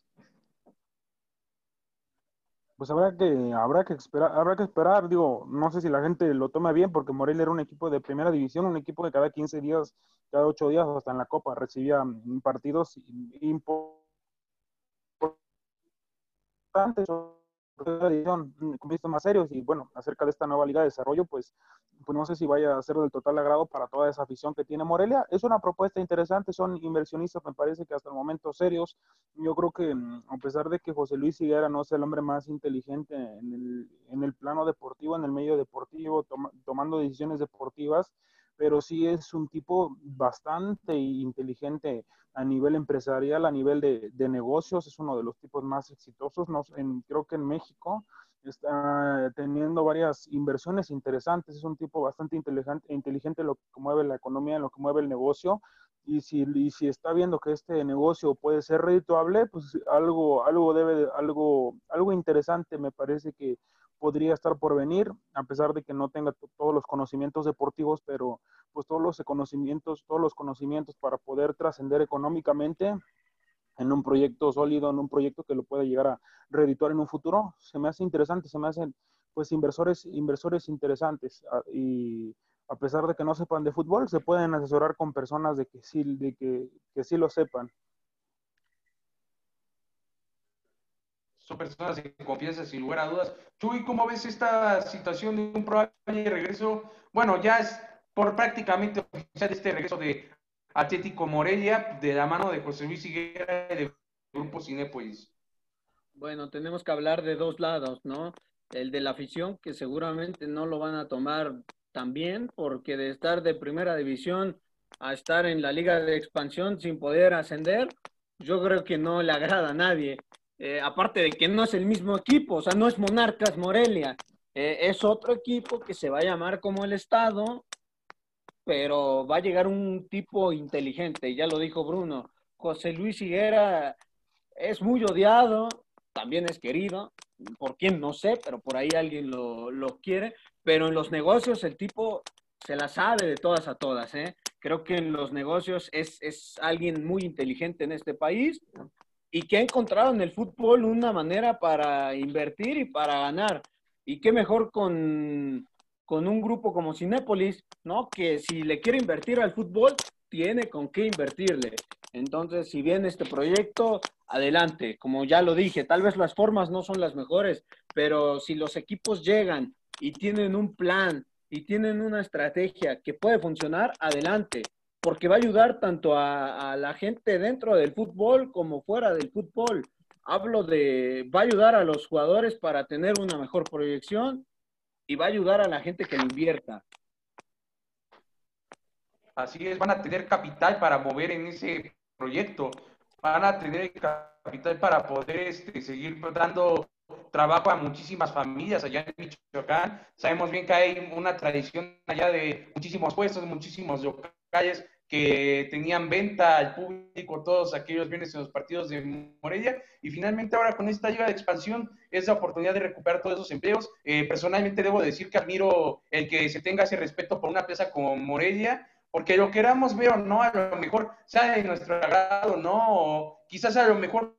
pues habrá que, habrá que esperar, habrá que esperar, digo, no sé si la gente lo toma bien, porque Morelia era un equipo de primera división, un equipo que cada 15 días, cada 8 días, hasta en la Copa, recibía partidos importantes edición con más serios y bueno, acerca de esta nueva liga de desarrollo, pues, pues no sé si vaya a ser del total agrado para toda esa afición que tiene Morelia. Es una propuesta interesante, son inversionistas, me parece que hasta el momento serios. Yo creo que mm, a pesar de que José Luis Higuera no es el hombre más inteligente en el, en el plano deportivo, en el medio deportivo, tomando decisiones deportivas, pero sí es un tipo bastante inteligente a nivel empresarial, a nivel de, negocios, es uno de los tipos más exitosos. No, en, creo que en México está teniendo varias inversiones interesantes, es un tipo bastante inteligente, inteligente en lo que mueve la economía, en lo que mueve el negocio. Y si, y si está viendo que este negocio puede ser redituable, pues algo, algo debe, algo, algo interesante me parece que podría estar por venir, a pesar de que no tenga todos los conocimientos deportivos, pero pues todos los conocimientos, todos los conocimientos para poder trascender económicamente en un proyecto sólido, en un proyecto que lo pueda llegar a reeditar en un futuro, se me hace interesante, se me hacen pues inversores, inversores interesantes y a pesar de que no sepan de fútbol, se pueden asesorar con personas de que sí, de que, que sí lo sepan. Son personas de confianza sin lugar a dudas. Chuy, ¿cómo ves esta situación de un probable regreso? Bueno, ya es por prácticamente oficial este regreso de Atlético Morelia de la mano de José Luis Higuera y del Grupo Cinépolis. Bueno, tenemos que hablar de dos lados, ¿no? El de la afición, que seguramente no lo van a tomar tan bien, porque de estar de primera división a estar en la liga de expansión sin poder ascender, yo creo que no le agrada a nadie. Eh, aparte de que no es el mismo equipo, o sea, no es Monarcas Morelia, eh, es otro equipo que se va a llamar como el Estado, pero va a llegar un tipo inteligente, ya lo dijo Bruno. José Luis Higuera es muy odiado, también es querido, por quién no sé, pero por ahí alguien lo, lo quiere, pero en los negocios el tipo se la sabe de todas a todas, ¿eh? Creo que en los negocios es, es alguien muy inteligente en este país y que ha encontrado en el fútbol una manera para invertir y para ganar. Y qué mejor con, con un grupo como Cinépolis, ¿no? Que si le quiere invertir al fútbol, tiene con qué invertirle. Entonces, si viene este proyecto, adelante. Como ya lo dije, tal vez las formas no son las mejores, pero si los equipos llegan y tienen un plan y tienen una estrategia que puede funcionar, adelante porque va a ayudar tanto a, la gente dentro del fútbol como fuera del fútbol. Hablo de, va a ayudar a los jugadores para tener una mejor proyección y va a ayudar a la gente que lo invierta. Así es, van a tener capital para mover en ese proyecto, van a tener capital para poder este, seguir dando trabajo a muchísimas familias allá en Michoacán. Sabemos bien que hay una tradición allá de muchísimos puestos, muchísimos locales que tenían venta al público todos aquellos bienes en los partidos de Morelia y finalmente ahora con esta liga de expansión es la oportunidad de recuperar todos esos empleos. Eh, personalmente debo decir que admiro el que se tenga ese respeto por una plaza como Morelia, porque lo queramos ver o no, a lo mejor sea de nuestro agrado, ¿no? Quizás a lo mejor,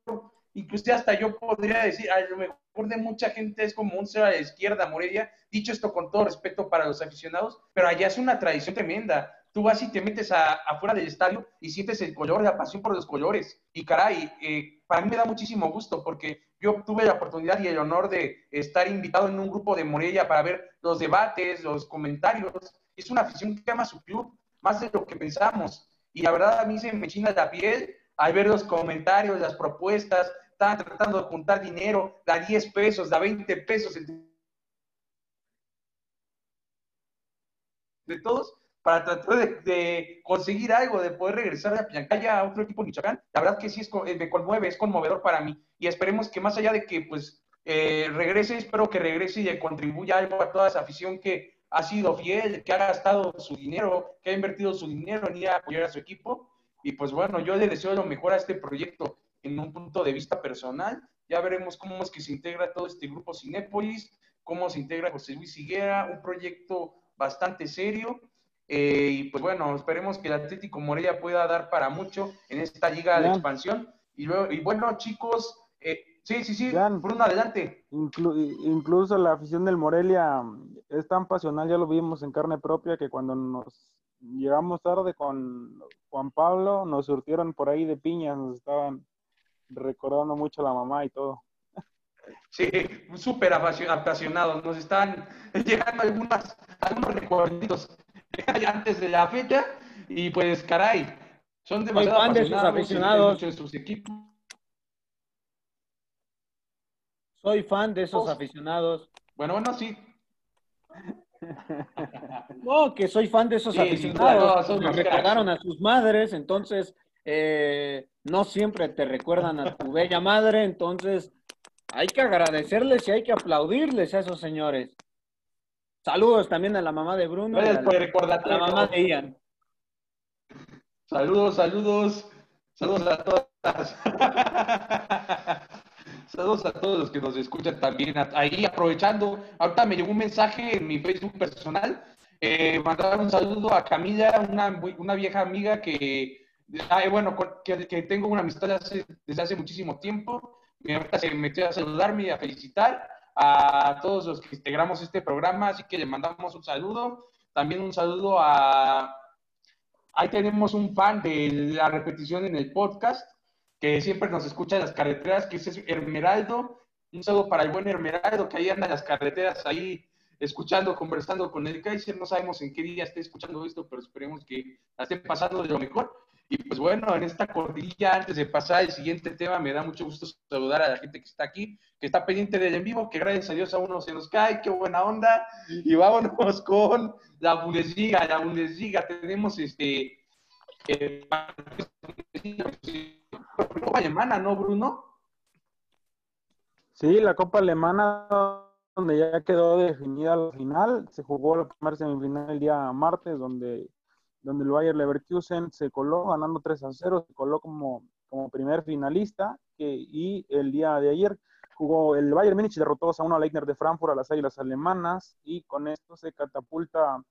incluso hasta yo podría decir, a lo mejor de mucha gente es como un cero a la izquierda, Morelia, dicho esto con todo respeto para los aficionados, pero allá es una tradición tremenda tú vas y te metes afuera del estadio y sientes el color, la pasión por los colores. Y caray, eh, para mí me da muchísimo gusto porque yo tuve la oportunidad y el honor de estar invitado en un grupo de Morelia para ver los debates, los comentarios. Es una afición que ama su club más de lo que pensamos. Y la verdad a mí se me china la piel al ver los comentarios, las propuestas. Estaban tratando de juntar dinero, da 10 pesos, da 20 pesos de todos para tratar de, conseguir algo, de poder regresar a Piancaya a otro equipo de Michoacán. La verdad que sí es, eh, me conmueve, es conmovedor para mí. Y esperemos que más allá de que pues eh, regrese, espero que regrese y contribuya algo a toda esa afición que ha sido fiel, que ha gastado su dinero, que ha invertido su dinero en ir a apoyar a su equipo. Y pues bueno, yo le deseo lo mejor a este proyecto en un punto de vista personal. Ya veremos cómo es que se integra todo este grupo Cinépolis, cómo se integra José Luis Higuera, un proyecto bastante serio eh, y pues bueno, esperemos que el Atlético Morelia pueda dar para mucho en esta liga de expansión. Y, luego, y bueno, chicos, eh, sí, sí, sí, Bruno, adelante. incluso la afición del Morelia es tan pasional, ya lo vimos en carne propia, que cuando nos llegamos tarde con Juan Pablo, nos surtieron por ahí de piñas, nos estaban recordando mucho a la mamá y todo. Sí, súper apasionados, nos están <laughs> llegando algunas, algunos recuerditos antes de la fecha y pues caray, son demasiado fan de sus aficionados. De sus equipos. Soy fan de esos aficionados. Bueno, bueno, sí. No, que soy fan de esos aficionados. Me recordaron a sus madres, entonces eh, no siempre te recuerdan a tu bella madre, entonces hay que agradecerles y hay que aplaudirles a esos señores. Saludos también a la mamá de Bruno. Gracias por recordar. la mamá de Ian. Saludos, saludos. Saludos a todas. <laughs> saludos a todos los que nos escuchan también. Ahí aprovechando, ahorita me llegó un mensaje en mi Facebook personal. Eh, mandar un saludo a Camila, una, una vieja amiga que, bueno, que, que, tengo una amistad desde hace, muchísimo tiempo. Ahorita se metió a saludarme y a felicitar a todos los que integramos este programa, así que le mandamos un saludo. También un saludo a... Ahí tenemos un fan de la repetición en el podcast, que siempre nos escucha en las carreteras, que es Hermeraldo. Un saludo para el buen Hermeraldo, que ahí anda en las carreteras, ahí escuchando, conversando con el Kaiser. No sabemos en qué día esté escuchando esto, pero esperemos que la esté pasando de lo mejor. Y pues bueno, en esta cortilla, antes de pasar al siguiente tema, me da mucho gusto saludar a la gente que está aquí, que está pendiente del en vivo, que gracias a Dios a uno se nos cae, qué buena onda. Y vámonos <laughs> con la Bundesliga, la Bundesliga. Tenemos este. Copa Alemana, ¿no, Bruno? Sí, la Copa Alemana, donde ya quedó definida la final. Se jugó la primera semifinal el día martes, donde donde el Bayer Leverkusen se coló ganando 3 a 0, se coló como, como primer finalista que, y el día de ayer jugó el Bayern Múnich derrotó a uno a Leitner de Frankfurt a las Águilas Alemanas y con esto se catapulta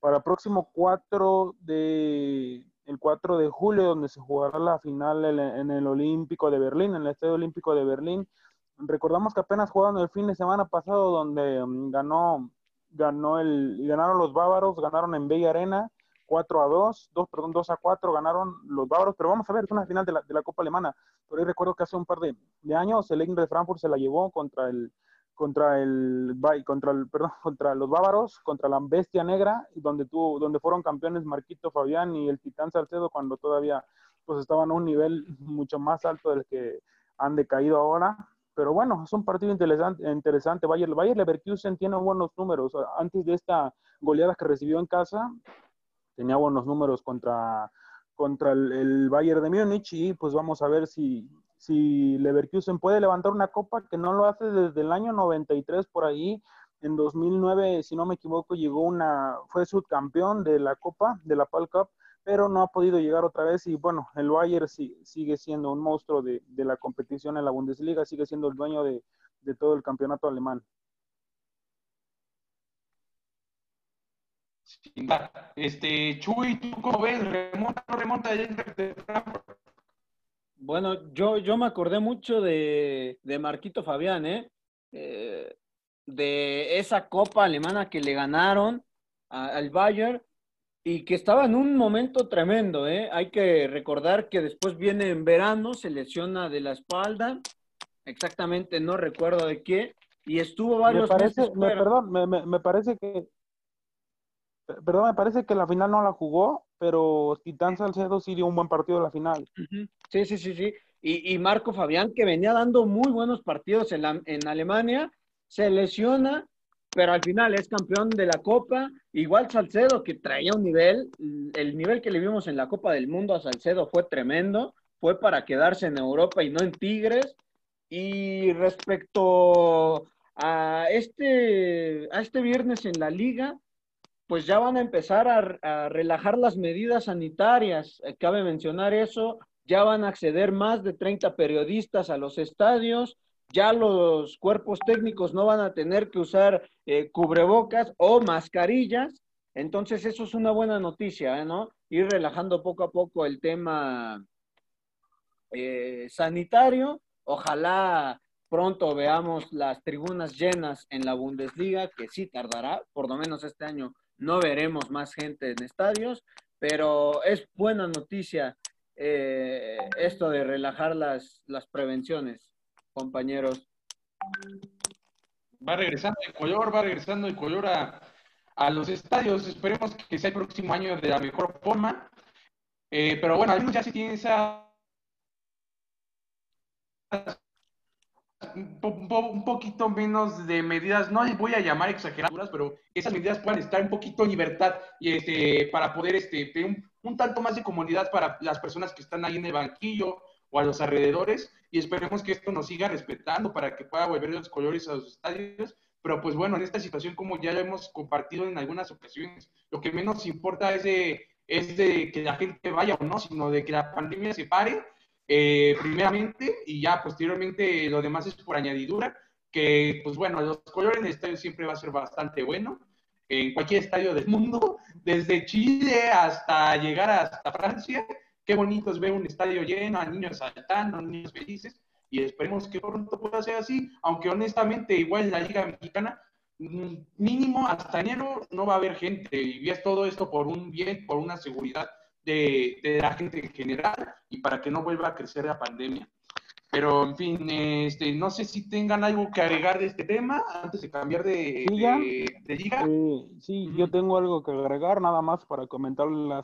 para el próximo 4 de el 4 de julio donde se jugará la final en el Olímpico de Berlín, en el Estadio Olímpico de Berlín. Recordamos que apenas jugaron el fin de semana pasado donde mm, ganó ganó el ganaron los bávaros, ganaron en Bella Arena 4 a 2, 2, perdón, 2 a 4 ganaron los bávaros, pero vamos a ver, es una final de la, de la Copa Alemana. Por ahí recuerdo que hace un par de, de años el Eintracht de Frankfurt se la llevó contra el contra el contra el perdón, <laughs> contra los bávaros, contra la bestia negra, donde tuvo, donde fueron campeones Marquito Fabián y el Titán Salcedo cuando todavía pues estaban a un nivel <laughs> mucho más alto del que han decaído ahora. Pero bueno, es un partido interesante, interesante. Bayer, Bayer Leverkusen tiene buenos números. Antes de esta goleada que recibió en casa, tenía buenos números contra, contra el, Bayern de Múnich y pues vamos a ver si, si Leverkusen puede levantar una copa que no lo hace desde el año 93 por ahí. En 2009, si no me equivoco, llegó una, fue subcampeón de la Copa, de la PAL Cup, pero no ha podido llegar otra vez y bueno, el Bayern sigue siendo un monstruo de, la competición en la Bundesliga, sigue siendo el dueño de, todo el campeonato alemán. Este, Chuy, ¿tú cómo ves? ¿Remonta o remonta Bueno, yo, yo me acordé mucho de, Marquito Fabián, ¿eh? ¿eh? De esa copa alemana que le ganaron al Bayern y que estaba en un momento tremendo, ¿eh? Hay que recordar que después viene en verano, se lesiona de la espalda, exactamente no recuerdo de qué, y estuvo varios me parece, perdón, me, parece que perdón, me parece que la final no la jugó, pero Titán Salcedo sí dio un buen partido en la final. Sí, sí, sí, sí. Y, y Marco Fabián, que venía dando muy buenos partidos en, la, en Alemania, se lesiona pero al final es campeón de la Copa. Igual Salcedo, que traía un nivel, el nivel que le vimos en la Copa del Mundo a Salcedo fue tremendo, fue para quedarse en Europa y no en Tigres. Y respecto a este, a este viernes en la liga, pues ya van a empezar a, relajar las medidas sanitarias. Eh, cabe mencionar eso, ya van a acceder más de 30 periodistas a los estadios ya los cuerpos técnicos no van a tener que usar eh, cubrebocas o mascarillas. Entonces, eso es una buena noticia, ¿eh? ¿no? Ir relajando poco a poco el tema eh, sanitario. Ojalá pronto veamos las tribunas llenas en la Bundesliga, que sí tardará, por lo menos este año no veremos más gente en estadios, pero es buena noticia esto de relajar las, las prevenciones compañeros. Va regresando el color, va regresando el color a, a los estadios. Esperemos que sea el próximo año de la mejor forma. Eh, pero bueno, ya se tiene esa un, poquito menos de medidas, no les voy a llamar exageradas, pero esas medidas puedan estar un poquito en libertad y este, para poder este, tener un, un, tanto más de comodidad para las personas que están ahí en el banquillo o a los alrededores y esperemos que esto nos siga respetando para que pueda volver los colores a los estadios. Pero pues bueno, en esta situación, como ya lo hemos compartido en algunas ocasiones, lo que menos importa es de, es de que la gente vaya o no, sino de que la pandemia se pare eh, primeramente y ya posteriormente lo demás es por añadidura, que pues bueno, los colores en el estadio siempre va a ser bastante bueno, en cualquier estadio del mundo, <laughs> desde Chile hasta llegar hasta Francia, Qué bonito es un estadio lleno, a niños saltando, a niños felices, y esperemos que pronto pueda ser así, aunque honestamente igual en la Liga Mexicana, mm, mínimo hasta enero no va a haber gente, y es todo esto por un bien, por una seguridad de, de la gente en general, y para que no vuelva a crecer la pandemia. Pero, en fin, este, no sé si tengan algo que agregar de este tema antes de cambiar de, liga. Eh, sí, yo tengo algo que agregar, nada más para comentar la,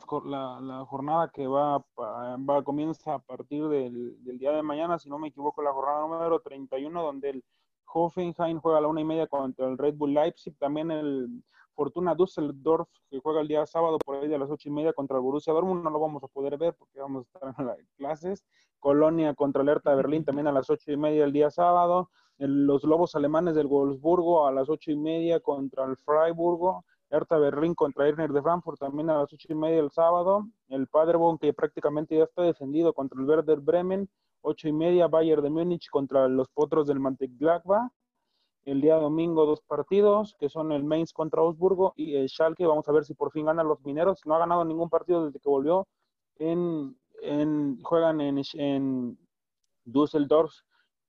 la, jornada que va, va comienza a partir del, del, día de mañana, si no me equivoco, la jornada número 31, donde el Hoffenheim juega a la una y media contra el Red Bull Leipzig, también el Fortuna Düsseldorf, que juega el día sábado por ahí a las ocho y media contra el Borussia Dortmund, no lo vamos a poder ver porque vamos a estar en las clases. Colonia contra el Hertha Berlín también a las ocho y media el día sábado. los Lobos Alemanes del Wolfsburgo a las ocho y media contra el Freiburgo. Hertha Berlín contra Erner de Frankfurt también a las ocho y media el sábado. El Paderborn que prácticamente ya está defendido contra el Werder Bremen. Ocho y media Bayern de Múnich contra los Potros del Mönchengladbach el día domingo dos partidos, que son el Mainz contra Augsburgo y el Schalke. Vamos a ver si por fin ganan los mineros. No ha ganado ningún partido desde que volvió. En, juegan en, en Düsseldorf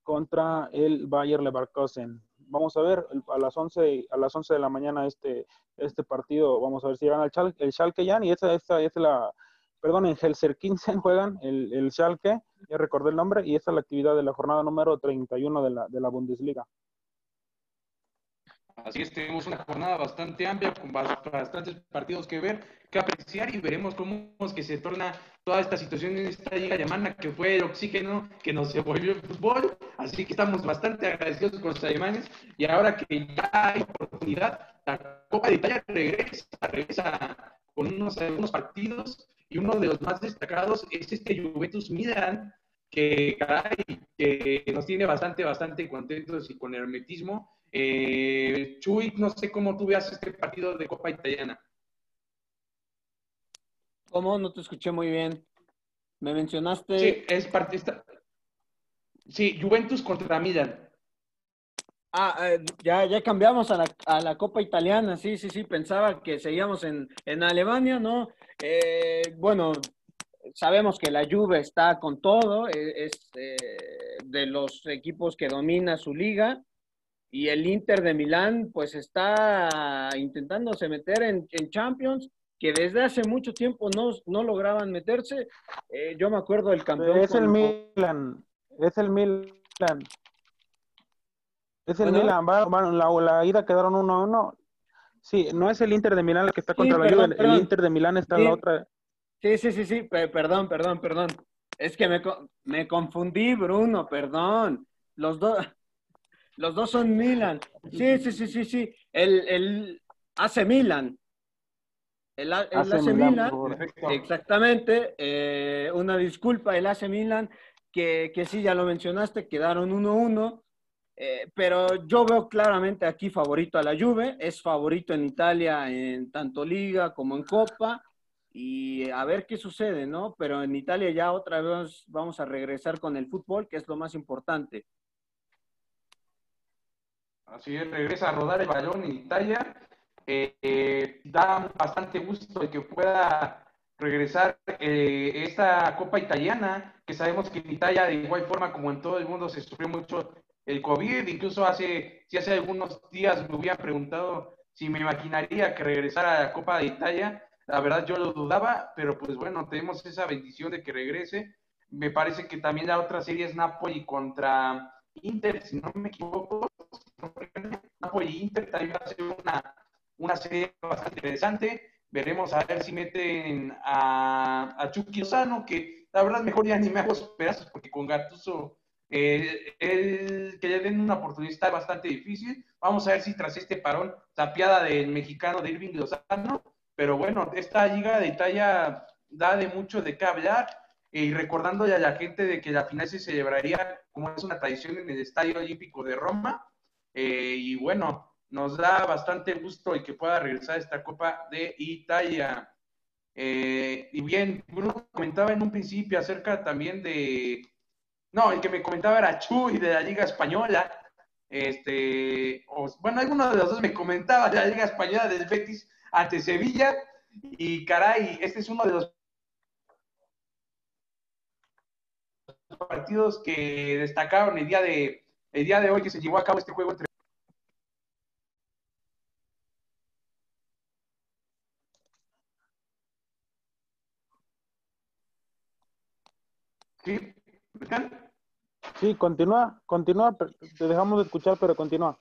contra el Bayer Leverkusen. Vamos a ver a las 11, a las 11 de la mañana este, este partido. Vamos a ver si gana el Schalke, el Schalke ya. Y esta, esta, es la, perdón, en Helserkinsen <laughs> juegan el, el Schalke, ya recordé el nombre, y esta es la actividad de la jornada número 31 de la, de la Bundesliga. Así es, tenemos una jornada bastante amplia, con bastantes partidos que ver, que apreciar y veremos cómo es que se torna toda esta situación en esta liga alemana que fue el oxígeno que nos devolvió el fútbol. Así que estamos bastante agradecidos con los alemanes y ahora que ya hay oportunidad, la Copa de Italia regresa, regresa con unos, algunos partidos y uno de los más destacados es este Juventus Milan que, caray, que nos tiene bastante, bastante contentos y con hermetismo eh, Chuy, no sé cómo tú veas este partido de Copa Italiana. ¿Cómo? No te escuché muy bien. Me mencionaste. Sí, es partista. Sí, Juventus contra Milan. Ah, eh, ya, ya cambiamos a la, a la, Copa Italiana, sí, sí, sí, pensaba que seguíamos en, en Alemania, ¿no? Eh, bueno, sabemos que la Juve está con todo, e, es, eh, de los equipos que domina su liga, y el Inter de Milán, pues está intentándose meter en, en Champions, que desde hace mucho tiempo no, no lograban meterse. yo me acuerdo del campeón. Es el Milan, es el Milan. Es el Milan, bueno, la, la, ida quedaron 1-1. Sí, no es el Inter de Milán el que está contra la Juve, el Inter de Milán está en la otra. Sí, sí, sí, sí, perdón, perdón, perdón. Es que me, me confundí, Bruno, perdón. Los dos, <laughs> los dos son Milan. Sí, sí, sí, sí, sí. El, el AC Milan. El, el AC, Milan, exactamente. Eh, una disculpa, el AC Milan, que, que sí, ya lo mencionaste, quedaron 1-1. Eh, pero yo veo claramente aquí favorito a la Juve, es favorito en Italia en tanto liga como en Copa y a ver qué sucede, ¿no? Pero en Italia ya otra vez vamos a regresar con el fútbol, que es lo más importante. Así es, regresa a rodar el balón en Italia. Eh, eh, da bastante gusto de que pueda regresar esta Copa Italiana, que sabemos que en Italia, de igual forma como en todo el mundo, se sufrió mucho el COVID, incluso hace, si hace algunos días me hubieran preguntado si me imaginaría que regresara a la Copa de Italia, la verdad yo lo dudaba, pero pues bueno, tenemos esa bendición de que regrese. Me parece que también la otra serie es Napoli contra Inter, si no me equivoco. Napoli-Inter también va a ser una, una serie bastante interesante. Veremos a ver si meten a, a Chucky Lozano, que la verdad mejor ya ni me hago esperanzas, porque con Gattuso eh, el que le den una oportunidad está bastante difícil. Vamos a ver si tras este parón, tapiada del mexicano de Irving Lozano, pero bueno, esta liga de Italia da de mucho de qué hablar y recordándole a la gente de que la final se celebraría como es una tradición en el Estadio Olímpico de Roma. Eh, y bueno, nos da bastante gusto y que pueda regresar esta Copa de Italia. Eh, y bien, Bruno comentaba en un principio acerca también de no, el que me comentaba era Chuy de la Liga Española. Este, bueno, alguno de los dos me comentaba de la Liga Española del Betis ante Sevilla. Y caray, este es uno de los partidos que destacaron el día de el día de hoy que se llevó a cabo este juego entre ¿Sí? Continúa, continúa, te dejamos de escuchar, pero continúa.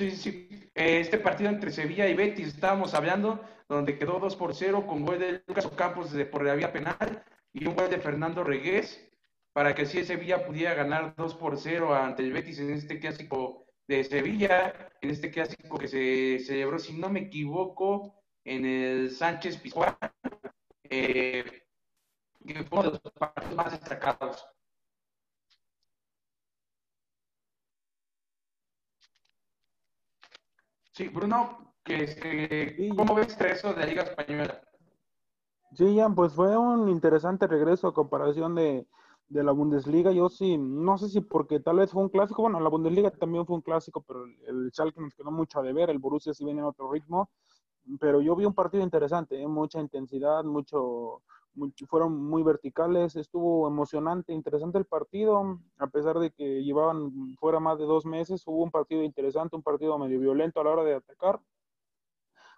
Sí, sí, este partido entre Sevilla y Betis, estábamos hablando, donde quedó 2 por 0 con gol de Lucas Ocampos de por la vía penal y un gol de Fernando Regués, para que así Sevilla pudiera ganar 2 por 0 ante el Betis en este clásico de Sevilla, en este clásico que se celebró, si no me equivoco, en el Sánchez Pizjuán, eh, que fue uno de los partidos más destacados. Sí, Bruno, que, este, ¿cómo ves eso de la Liga Española? Sí, Jan, pues fue un interesante regreso a comparación de, la Bundesliga. Yo sí, no sé si porque tal vez fue un clásico, bueno, la Bundesliga también fue un clásico, pero el Schalke nos quedó mucho a deber, el Borussia sí viene en otro ritmo, pero yo vi un partido interesante, ¿eh? mucha intensidad, mucho, fueron muy verticales, estuvo emocionante, interesante el partido, a pesar de que llevaban fuera más de dos meses, hubo un partido interesante, un partido medio violento a la hora de atacar.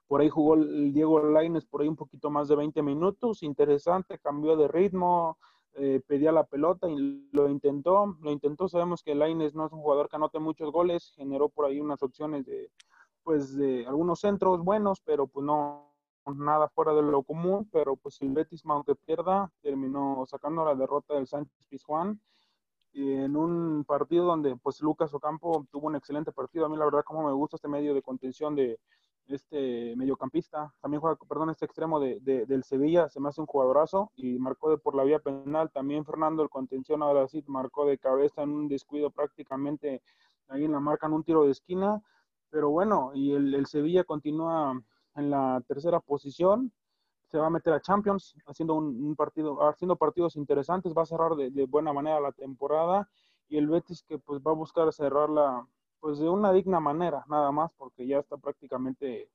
Por ahí jugó el Diego Laines por ahí un poquito más de 20 minutos, interesante, cambió de ritmo, eh, pedía la pelota y lo intentó, lo intentó, sabemos que Laines no es un jugador que anote muchos goles, generó por ahí unas opciones de, pues, de algunos centros buenos, pero pues no, nada fuera de lo común, pero pues el Betis, aunque pierda, terminó sacando la derrota del Sánchez Pizjuán en un partido donde pues Lucas Ocampo tuvo un excelente partido. A mí la verdad como me gusta este medio de contención de este mediocampista, también juega, perdón, este extremo de, del Sevilla, se me hace un jugadorazo y marcó de por la vía penal. También Fernando, el contención ahora sí, marcó de cabeza en un descuido prácticamente ahí en la marca en un tiro de esquina. Pero bueno, y el Sevilla continúa en la tercera posición. se va a meter a Champions, haciendo un, partido, haciendo partidos interesantes, va a cerrar de, buena manera la temporada y el Betis que pues va a buscar cerrarla pues de una digna manera, nada más, porque ya está prácticamente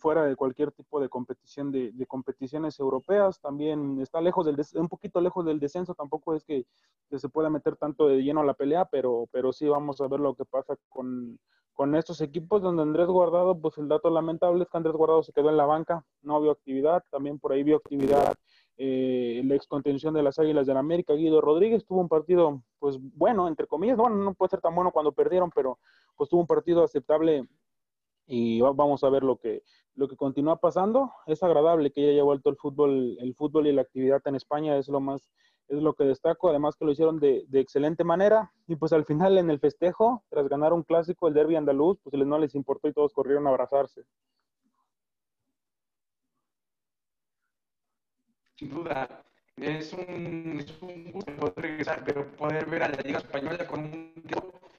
fuera de cualquier tipo de competición de, de competiciones europeas, también está lejos del un poquito lejos del descenso, tampoco es que, que, se pueda meter tanto de lleno a la pelea, pero, pero sí vamos a ver lo que pasa con, con estos equipos donde Andrés Guardado, pues el dato lamentable es que Andrés Guardado se quedó en la banca, no vio actividad, también por ahí vio actividad eh, la excontención de las Águilas del la América, Guido Rodríguez, tuvo un partido, pues bueno, entre comillas, bueno, no puede ser tan bueno cuando perdieron, pero pues tuvo un partido aceptable y vamos a ver lo que, lo que continúa pasando. Es agradable que haya vuelto el fútbol, el fútbol y la actividad en España, es lo más es lo que destaco, además que lo hicieron de, excelente manera. Y pues al final en el festejo, tras ganar un clásico, el derby andaluz, pues no les importó y todos corrieron a abrazarse. Sin duda, es un, es un gusto poder regresar, pero poder ver a la Liga Española con un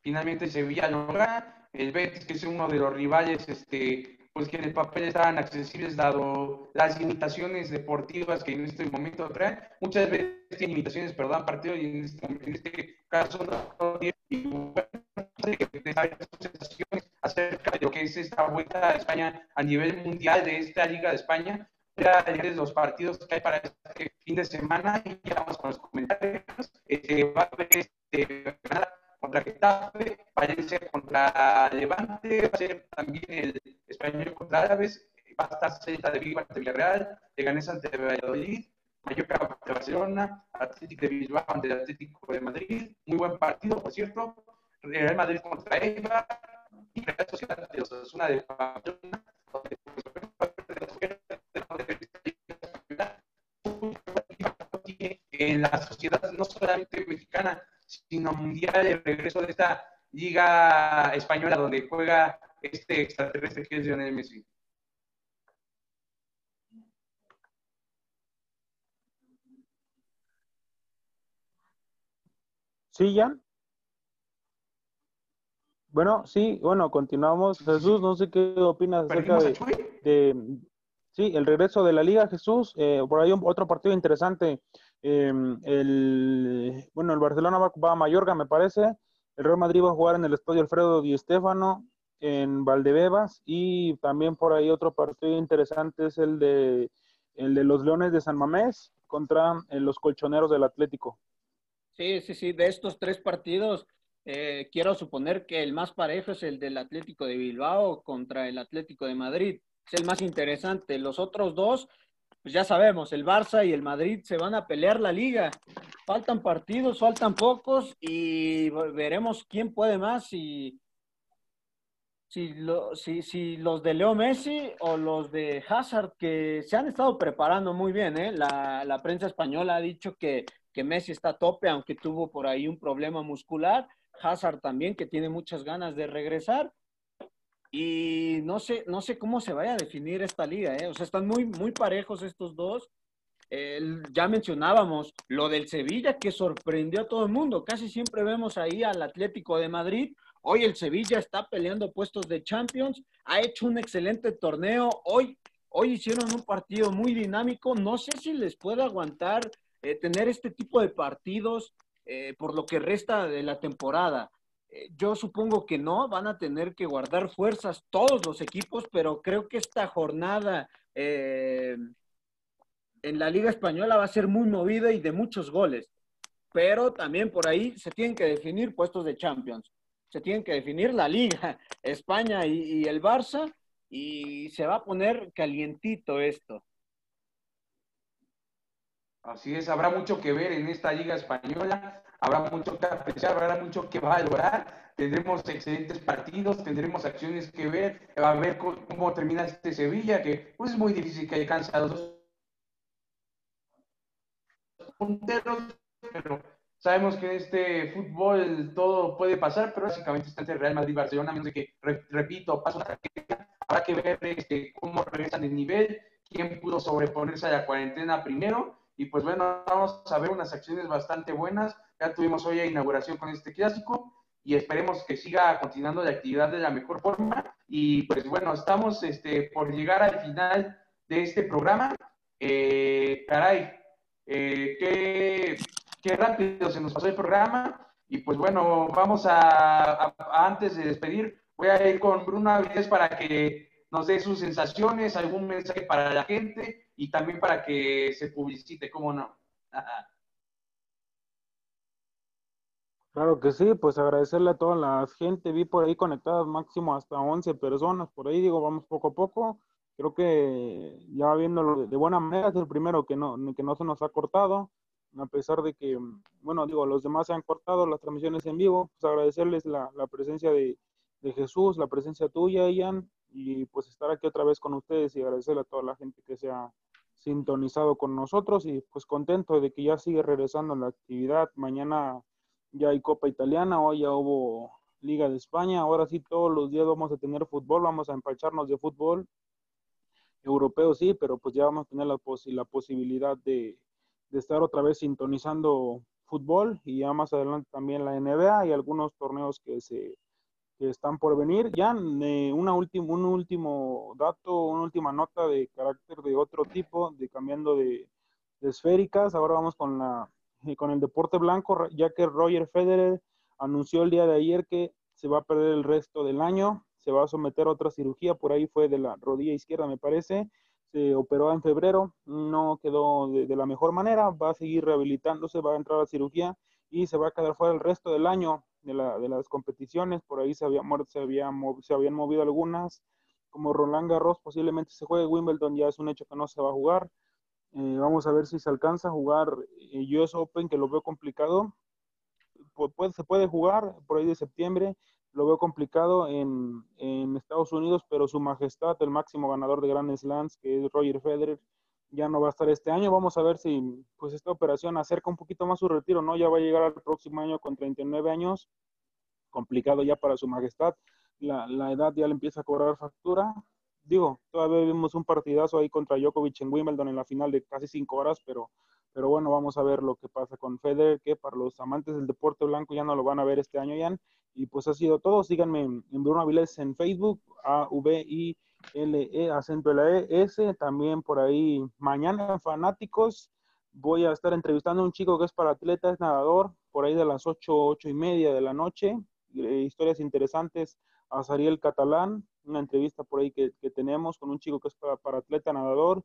finalmente Sevilla logra, el Betis, que es uno de los rivales este, pues que en el papel estaban accesibles dado las limitaciones deportivas que en este momento traen. Muchas veces tienen limitaciones, perdón, partido y en este, en este caso no sensaciones acerca de lo que es esta vuelta a España a nivel mundial de esta Liga de España. Ya los partidos que hay para este fin de semana y ya vamos con los comentarios. Este, va a haber este, contra Getafe, Valencia contra Levante, va a ser también el Español contra Árabes, va a estar Celta de Vigo ante Villarreal, Leganés ante Valladolid, Mallorca ante Barcelona, Atlético de Bilbao ante el Atlético de Madrid, muy buen partido, por cierto, Real Madrid contra Eva y Real Sociedad de Osasuna de Barcelona, en la sociedad no solamente mexicana, sino mundial, el regreso de esta liga española donde juega este extraterrestre que es Lionel Messi. ¿Sí, Jan? Bueno, sí, bueno, continuamos. Jesús, no sé qué opinas acerca de, sí, el regreso de la liga, Jesús. Eh, por ahí otro partido interesante Em, el, bueno, el Barcelona va, a Mallorca, me parece. El Real Madrid va a jugar en el Estadio Alfredo Di Stéfano en Valdebebas y también por ahí otro partido interesante es el de, el de los Leones de San Mamés contra eh, los Colchoneros del Atlético. Sí, sí, sí, de estos tres partidos eh, quiero suponer que el más parejo es el del Atlético de Bilbao contra el Atlético de Madrid. Es el más interesante. Los otros dos pues ya sabemos, el Barça y el Madrid se van a pelear la liga. Faltan partidos, faltan pocos y veremos quién puede más y si, si, los de Leo Messi o los de Hazard que se han estado preparando muy bien. ¿eh? La, la prensa española ha dicho que, que Messi está a tope, aunque tuvo por ahí un problema muscular. Hazard también, que tiene muchas ganas de regresar. Y no sé, no sé cómo se vaya a definir esta liga, ¿eh? O sea, están muy, muy parejos estos dos. ya mencionábamos lo del Sevilla que sorprendió a todo el mundo. Casi siempre vemos ahí al Atlético de Madrid. Hoy el Sevilla está peleando puestos de Champions. Ha hecho un excelente torneo. Hoy, hoy hicieron un partido muy dinámico. No sé si les puede aguantar eh, tener este tipo de partidos eh, por lo que resta de la temporada. Eh, yo supongo que no, van a tener que guardar fuerzas todos los equipos, pero creo que esta jornada eh, en la Liga Española va a ser muy movida y de muchos goles. Pero también por ahí se tienen que definir puestos de Champions. Se tienen que definir la Liga, <laughs> España y el Barça, y se va a poner calientito esto. Así es, habrá mucho que ver en esta liga española, habrá mucho que apreciar, habrá mucho que valorar, tendremos excelentes partidos, tendremos acciones que ver, a ver cómo, termina este Sevilla, que pues es muy difícil que alcance a los dos punteros, pero sabemos que en este fútbol todo puede pasar, pero básicamente está entre Real Madrid y Barcelona, menos de que, repito, paso habrá que ver este, cómo regresan el nivel, quién pudo sobreponerse a la cuarentena primero, y pues bueno, vamos a ver unas acciones bastante buenas. Ya tuvimos hoy inauguración con este clásico y esperemos que siga continuando la actividad de la mejor forma. Y pues bueno, estamos este, por llegar al final de este programa. Eh, caray, eh, qué, qué, rápido se nos pasó el programa. Y pues bueno, vamos a, antes de despedir, voy a ir con Bruno Avilés para que nos dé sus sensaciones, algún mensaje para la gente y también para que se publicite, ¿cómo no? <laughs> Claro que sí, pues agradecerle a toda la gente, vi por ahí conectadas máximo hasta 11 personas, por ahí digo, vamos poco a poco, creo que ya viéndolo de buena manera es el primero que no, que no se nos ha cortado, a pesar de que, bueno, digo, los demás se han cortado las transmisiones en vivo, pues agradecerles la, la presencia de, de, Jesús, la presencia tuya, Ian, y pues estar aquí otra vez con ustedes y agradecerle a toda la gente que se ha sintonizado con nosotros y pues contento de que ya sigue regresando la actividad. Mañana ya hay Copa Italiana, hoy ya hubo Liga de España, ahora sí todos los días vamos a tener fútbol, vamos a empacharnos de fútbol europeo, sí, pero pues ya vamos a tener la, la posibilidad de, estar otra vez sintonizando fútbol y ya más adelante también la NBA y algunos torneos que se que están por venir. Ya eh, una último, un último dato, una última nota de carácter de otro tipo, de cambiando de, de esféricas. Ahora vamos con la con el deporte blanco, ya que Roger Federer anunció el día de ayer que se va a perder el resto del año, se va a someter a otra cirugía, por ahí fue de la rodilla izquierda, me parece, se operó en febrero, no quedó de, la mejor manera, va a seguir rehabilitándose, va a entrar a cirugía y se va a quedar fuera el resto del año de, las competiciones, por ahí se, había, se, había, se habían movido algunas, como Roland Garros posiblemente se juegue, Wimbledon ya es un hecho que no se va a jugar, eh, vamos a ver si se alcanza a jugar US Open, que lo veo complicado. se puede jugar por ahí de septiembre, lo veo complicado en, Estados Unidos, pero su majestad, el máximo ganador de Grand Slams, que es Roger Federer, ya no va a estar este año. Vamos a ver si pues esta operación acerca un poquito más su retiro, ¿no? Ya va a llegar al próximo año con 39 años, complicado ya para su majestad. La edad ya le empieza a cobrar factura digo, todavía vimos un partidazo ahí contra Djokovic en Wimbledon en la final de casi cinco horas, pero, pero bueno, vamos a ver lo que pasa con Federer, que para los amantes del deporte blanco ya no lo van a ver este año, ya. Y pues ha sido todo. Síganme en, Bruno Avilés en Facebook, A-V-I-L-E, acento la E, S. También por ahí, mañana, fanáticos, voy a estar entrevistando a un chico que es para atletas, nadador, por ahí de las ocho, ocho y media de la noche. Eh, historias interesantes a Sariel Catalán, una entrevista por ahí que, tenemos con un chico que es para, atleta nadador.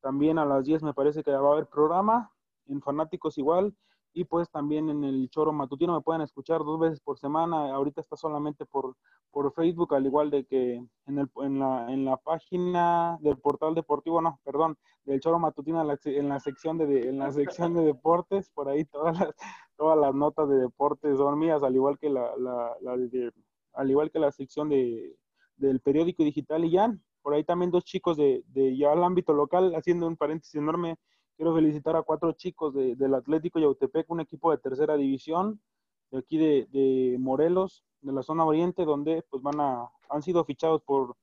También a las 10 me parece que va a haber programa, en Fanáticos igual, y pues también en el Choro Matutino me pueden escuchar dos veces por semana. Ahorita está solamente por, por Facebook, al igual de que en, el, en, la, en la página del portal deportivo, no, perdón, del Choro Matutino en la, en la sección de, en la sección de deportes, por ahí todas las, todas las notas de deportes son mías, al igual que la, la, la de al igual que la sección de, del periódico digital y ya, por ahí también dos chicos de, de ya el ámbito local, haciendo un paréntesis enorme, quiero felicitar a cuatro chicos de, del Atlético Yautepec, un equipo de tercera división, de aquí de, de, Morelos, de la zona oriente, donde pues van a, han sido fichados por,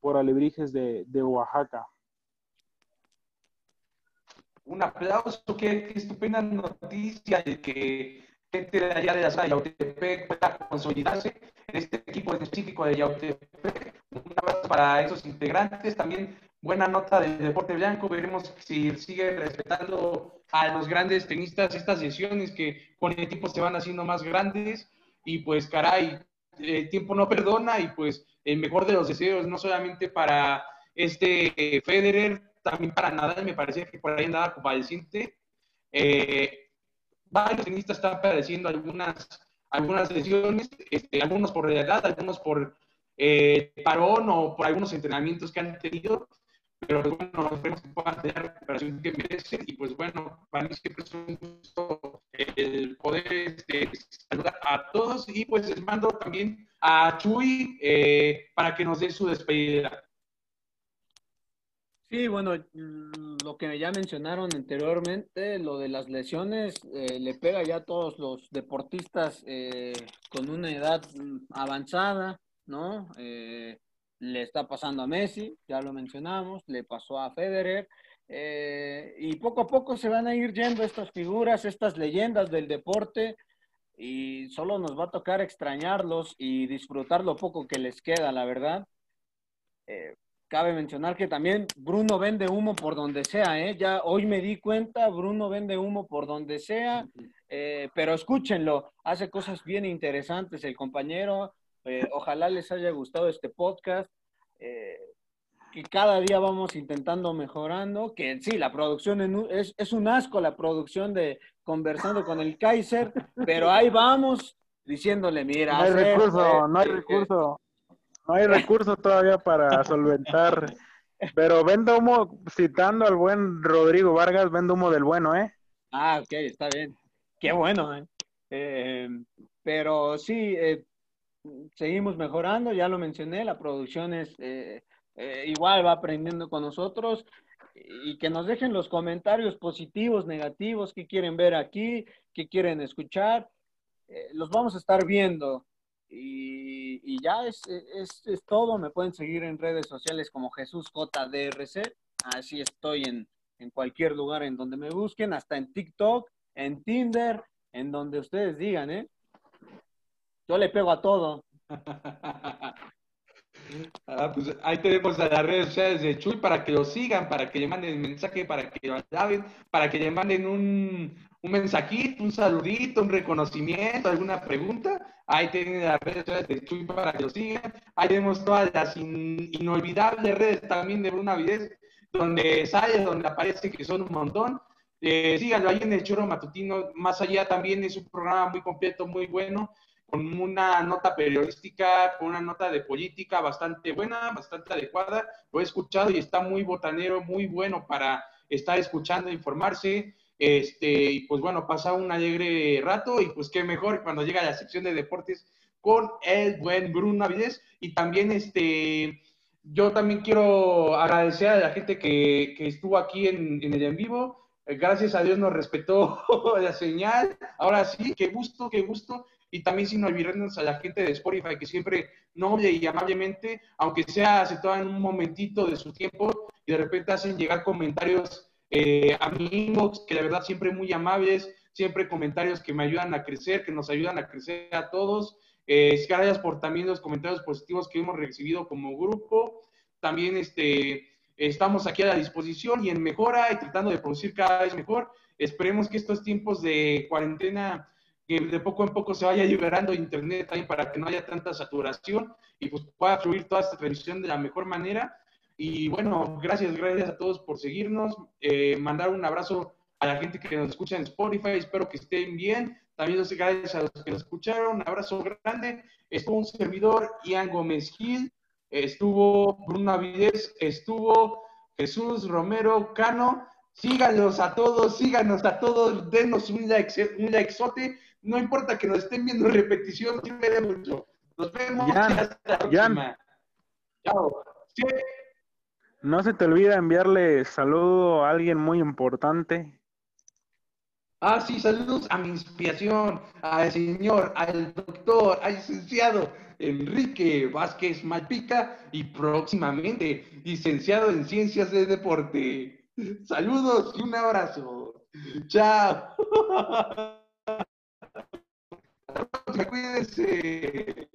por Alebrijes de, de Oaxaca. Un aplauso, qué, estupenda noticia de que gente de allá de la zona de Yautepec pueda consolidarse este equipo específico de Yautepec. Un abrazo para esos integrantes. También buena nota del deporte blanco. Veremos si sigue respetando a los grandes tenistas estas sesiones que con el tiempo se van haciendo más grandes. Y pues, caray, el tiempo no perdona y pues el mejor de los deseos, no solamente para este Federer, también para Nadal, me parece que por ahí andaba convaleciente. Eh, varios tenistas están padeciendo algunas, algunas lesiones, este, algunos por edad, algunos por eh, parón o por algunos entrenamientos que han tenido, pero bueno, esperemos que puedan tener la recuperación que merecen y pues bueno, para mí siempre es un gusto el poder este, saludar a todos y pues les mando también a Chuy eh, para que nos dé su despedida. Sí, bueno, mm, lo que ya mencionaron anteriormente, lo de las lesiones, eh, le pega ya a todos los deportistas eh, con una edad mm, avanzada, ¿no? Eh, le está pasando a Messi, ya lo mencionamos, le pasó a Federer, y poco a poco se van a ir yendo estas figuras, estas leyendas del deporte, y solo nos va a tocar extrañarlos y disfrutar lo poco que les queda, la verdad cabe mencionar que también Bruno vende humo por donde sea, ¿eh? Ya hoy me di cuenta, Bruno vende humo por donde sea, eh, pero escúchenlo, hace cosas bien interesantes el compañero, eh, ojalá les haya gustado este podcast, eh, que cada día vamos intentando mejorando, que sí, la producción es, es un asco la producción de conversando con el Kaiser, pero ahí vamos diciéndole, mira. No hay recurso, no hay recurso. No hay recursos todavía para <laughs> solventar. Pero vendo humo, citando al buen Rodrigo Vargas, vendo humo del bueno, ¿eh? Ah, ok, está bien. Qué bueno, ¿eh? eh pero sí, eh, seguimos mejorando, ya lo mencioné, la producción es eh, igual, va aprendiendo con nosotros y que nos dejen los comentarios positivos, negativos, qué quieren ver aquí, qué quieren escuchar. los vamos a estar viendo. Y, ya es, es, es, todo. Me pueden seguir en redes sociales como Jesús JDRC. Así estoy en, en cualquier lugar en donde me busquen, hasta en TikTok, en Tinder, en donde ustedes digan, ¿eh? Yo le pego a todo. <laughs> Ah, pues ahí tenemos a las redes sociales de Chuy para que lo sigan, para que le manden mensaje, para que lo alaben, para que le manden un, un mensajito, un saludito, un reconocimiento, alguna pregunta. Ahí tienen las redes sociales de Chuy para que lo sigan. Ahí tenemos todas las inolvidables redes también de Bruna Videz, donde sale, donde aparece que son un montón. Eh, síganlo ahí en el Choro Matutino. Más allá también es un programa muy completo, muy bueno, con una nota periodística, con una nota de política bastante buena, bastante adecuada. Lo he escuchado y está muy botanero, muy bueno para estar escuchando, informarse. Este, y pues bueno, pasa un alegre rato y pues qué mejor cuando llega la sección de deportes con el buen Bruno Avides y también este, yo también quiero agradecer a la gente que, estuvo aquí en, el en vivo. Gracias a Dios nos respetó <laughs> la señal. Ahora sí, qué gusto, qué gusto. Y también sin olvidarnos a la gente de Spotify que siempre noble y amablemente, aunque sea se toman un momentito de su tiempo y de repente hacen llegar comentarios eh, amigos que la verdad siempre muy amables, siempre comentarios que me ayudan a crecer, que nos ayudan a crecer a todos. Eh, gracias por también los comentarios positivos que hemos recibido como grupo. También este, estamos aquí a la disposición y en mejora y tratando de producir cada vez mejor. Esperemos que estos tiempos de cuarentena, que de poco en poco se vaya liberando internet también para que no haya tanta saturación y pues pueda fluir toda esta transmisión de la mejor manera. Y bueno, gracias, gracias a todos por seguirnos. Eh, mandar un abrazo a la gente que nos escucha en Spotify. Espero que estén bien. También gracias a los que nos escucharon. Un abrazo grande. Estuvo un servidor, Ian Gómez Gil. Estuvo Bruno Avidez. Estuvo Jesús Romero Cano. Síganos a todos, síganos a todos. Denos un like, un likezote. No importa que nos estén viendo en repetición, mucho. Nos vemos. hasta la próxima. Chao. No se te olvida enviarle saludo a alguien muy importante. Ah, sí, saludos a mi inspiración, al señor, al doctor, al licenciado Enrique Vázquez Malpica y próximamente licenciado en Ciencias de Deporte. Saludos y un abrazo. Chao. <laughs> Cuídense.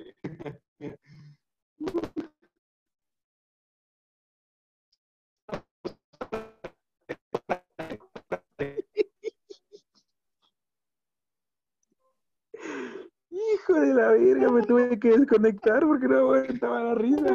Hijo de la verga, me tuve que desconectar porque no aguantaba la risa.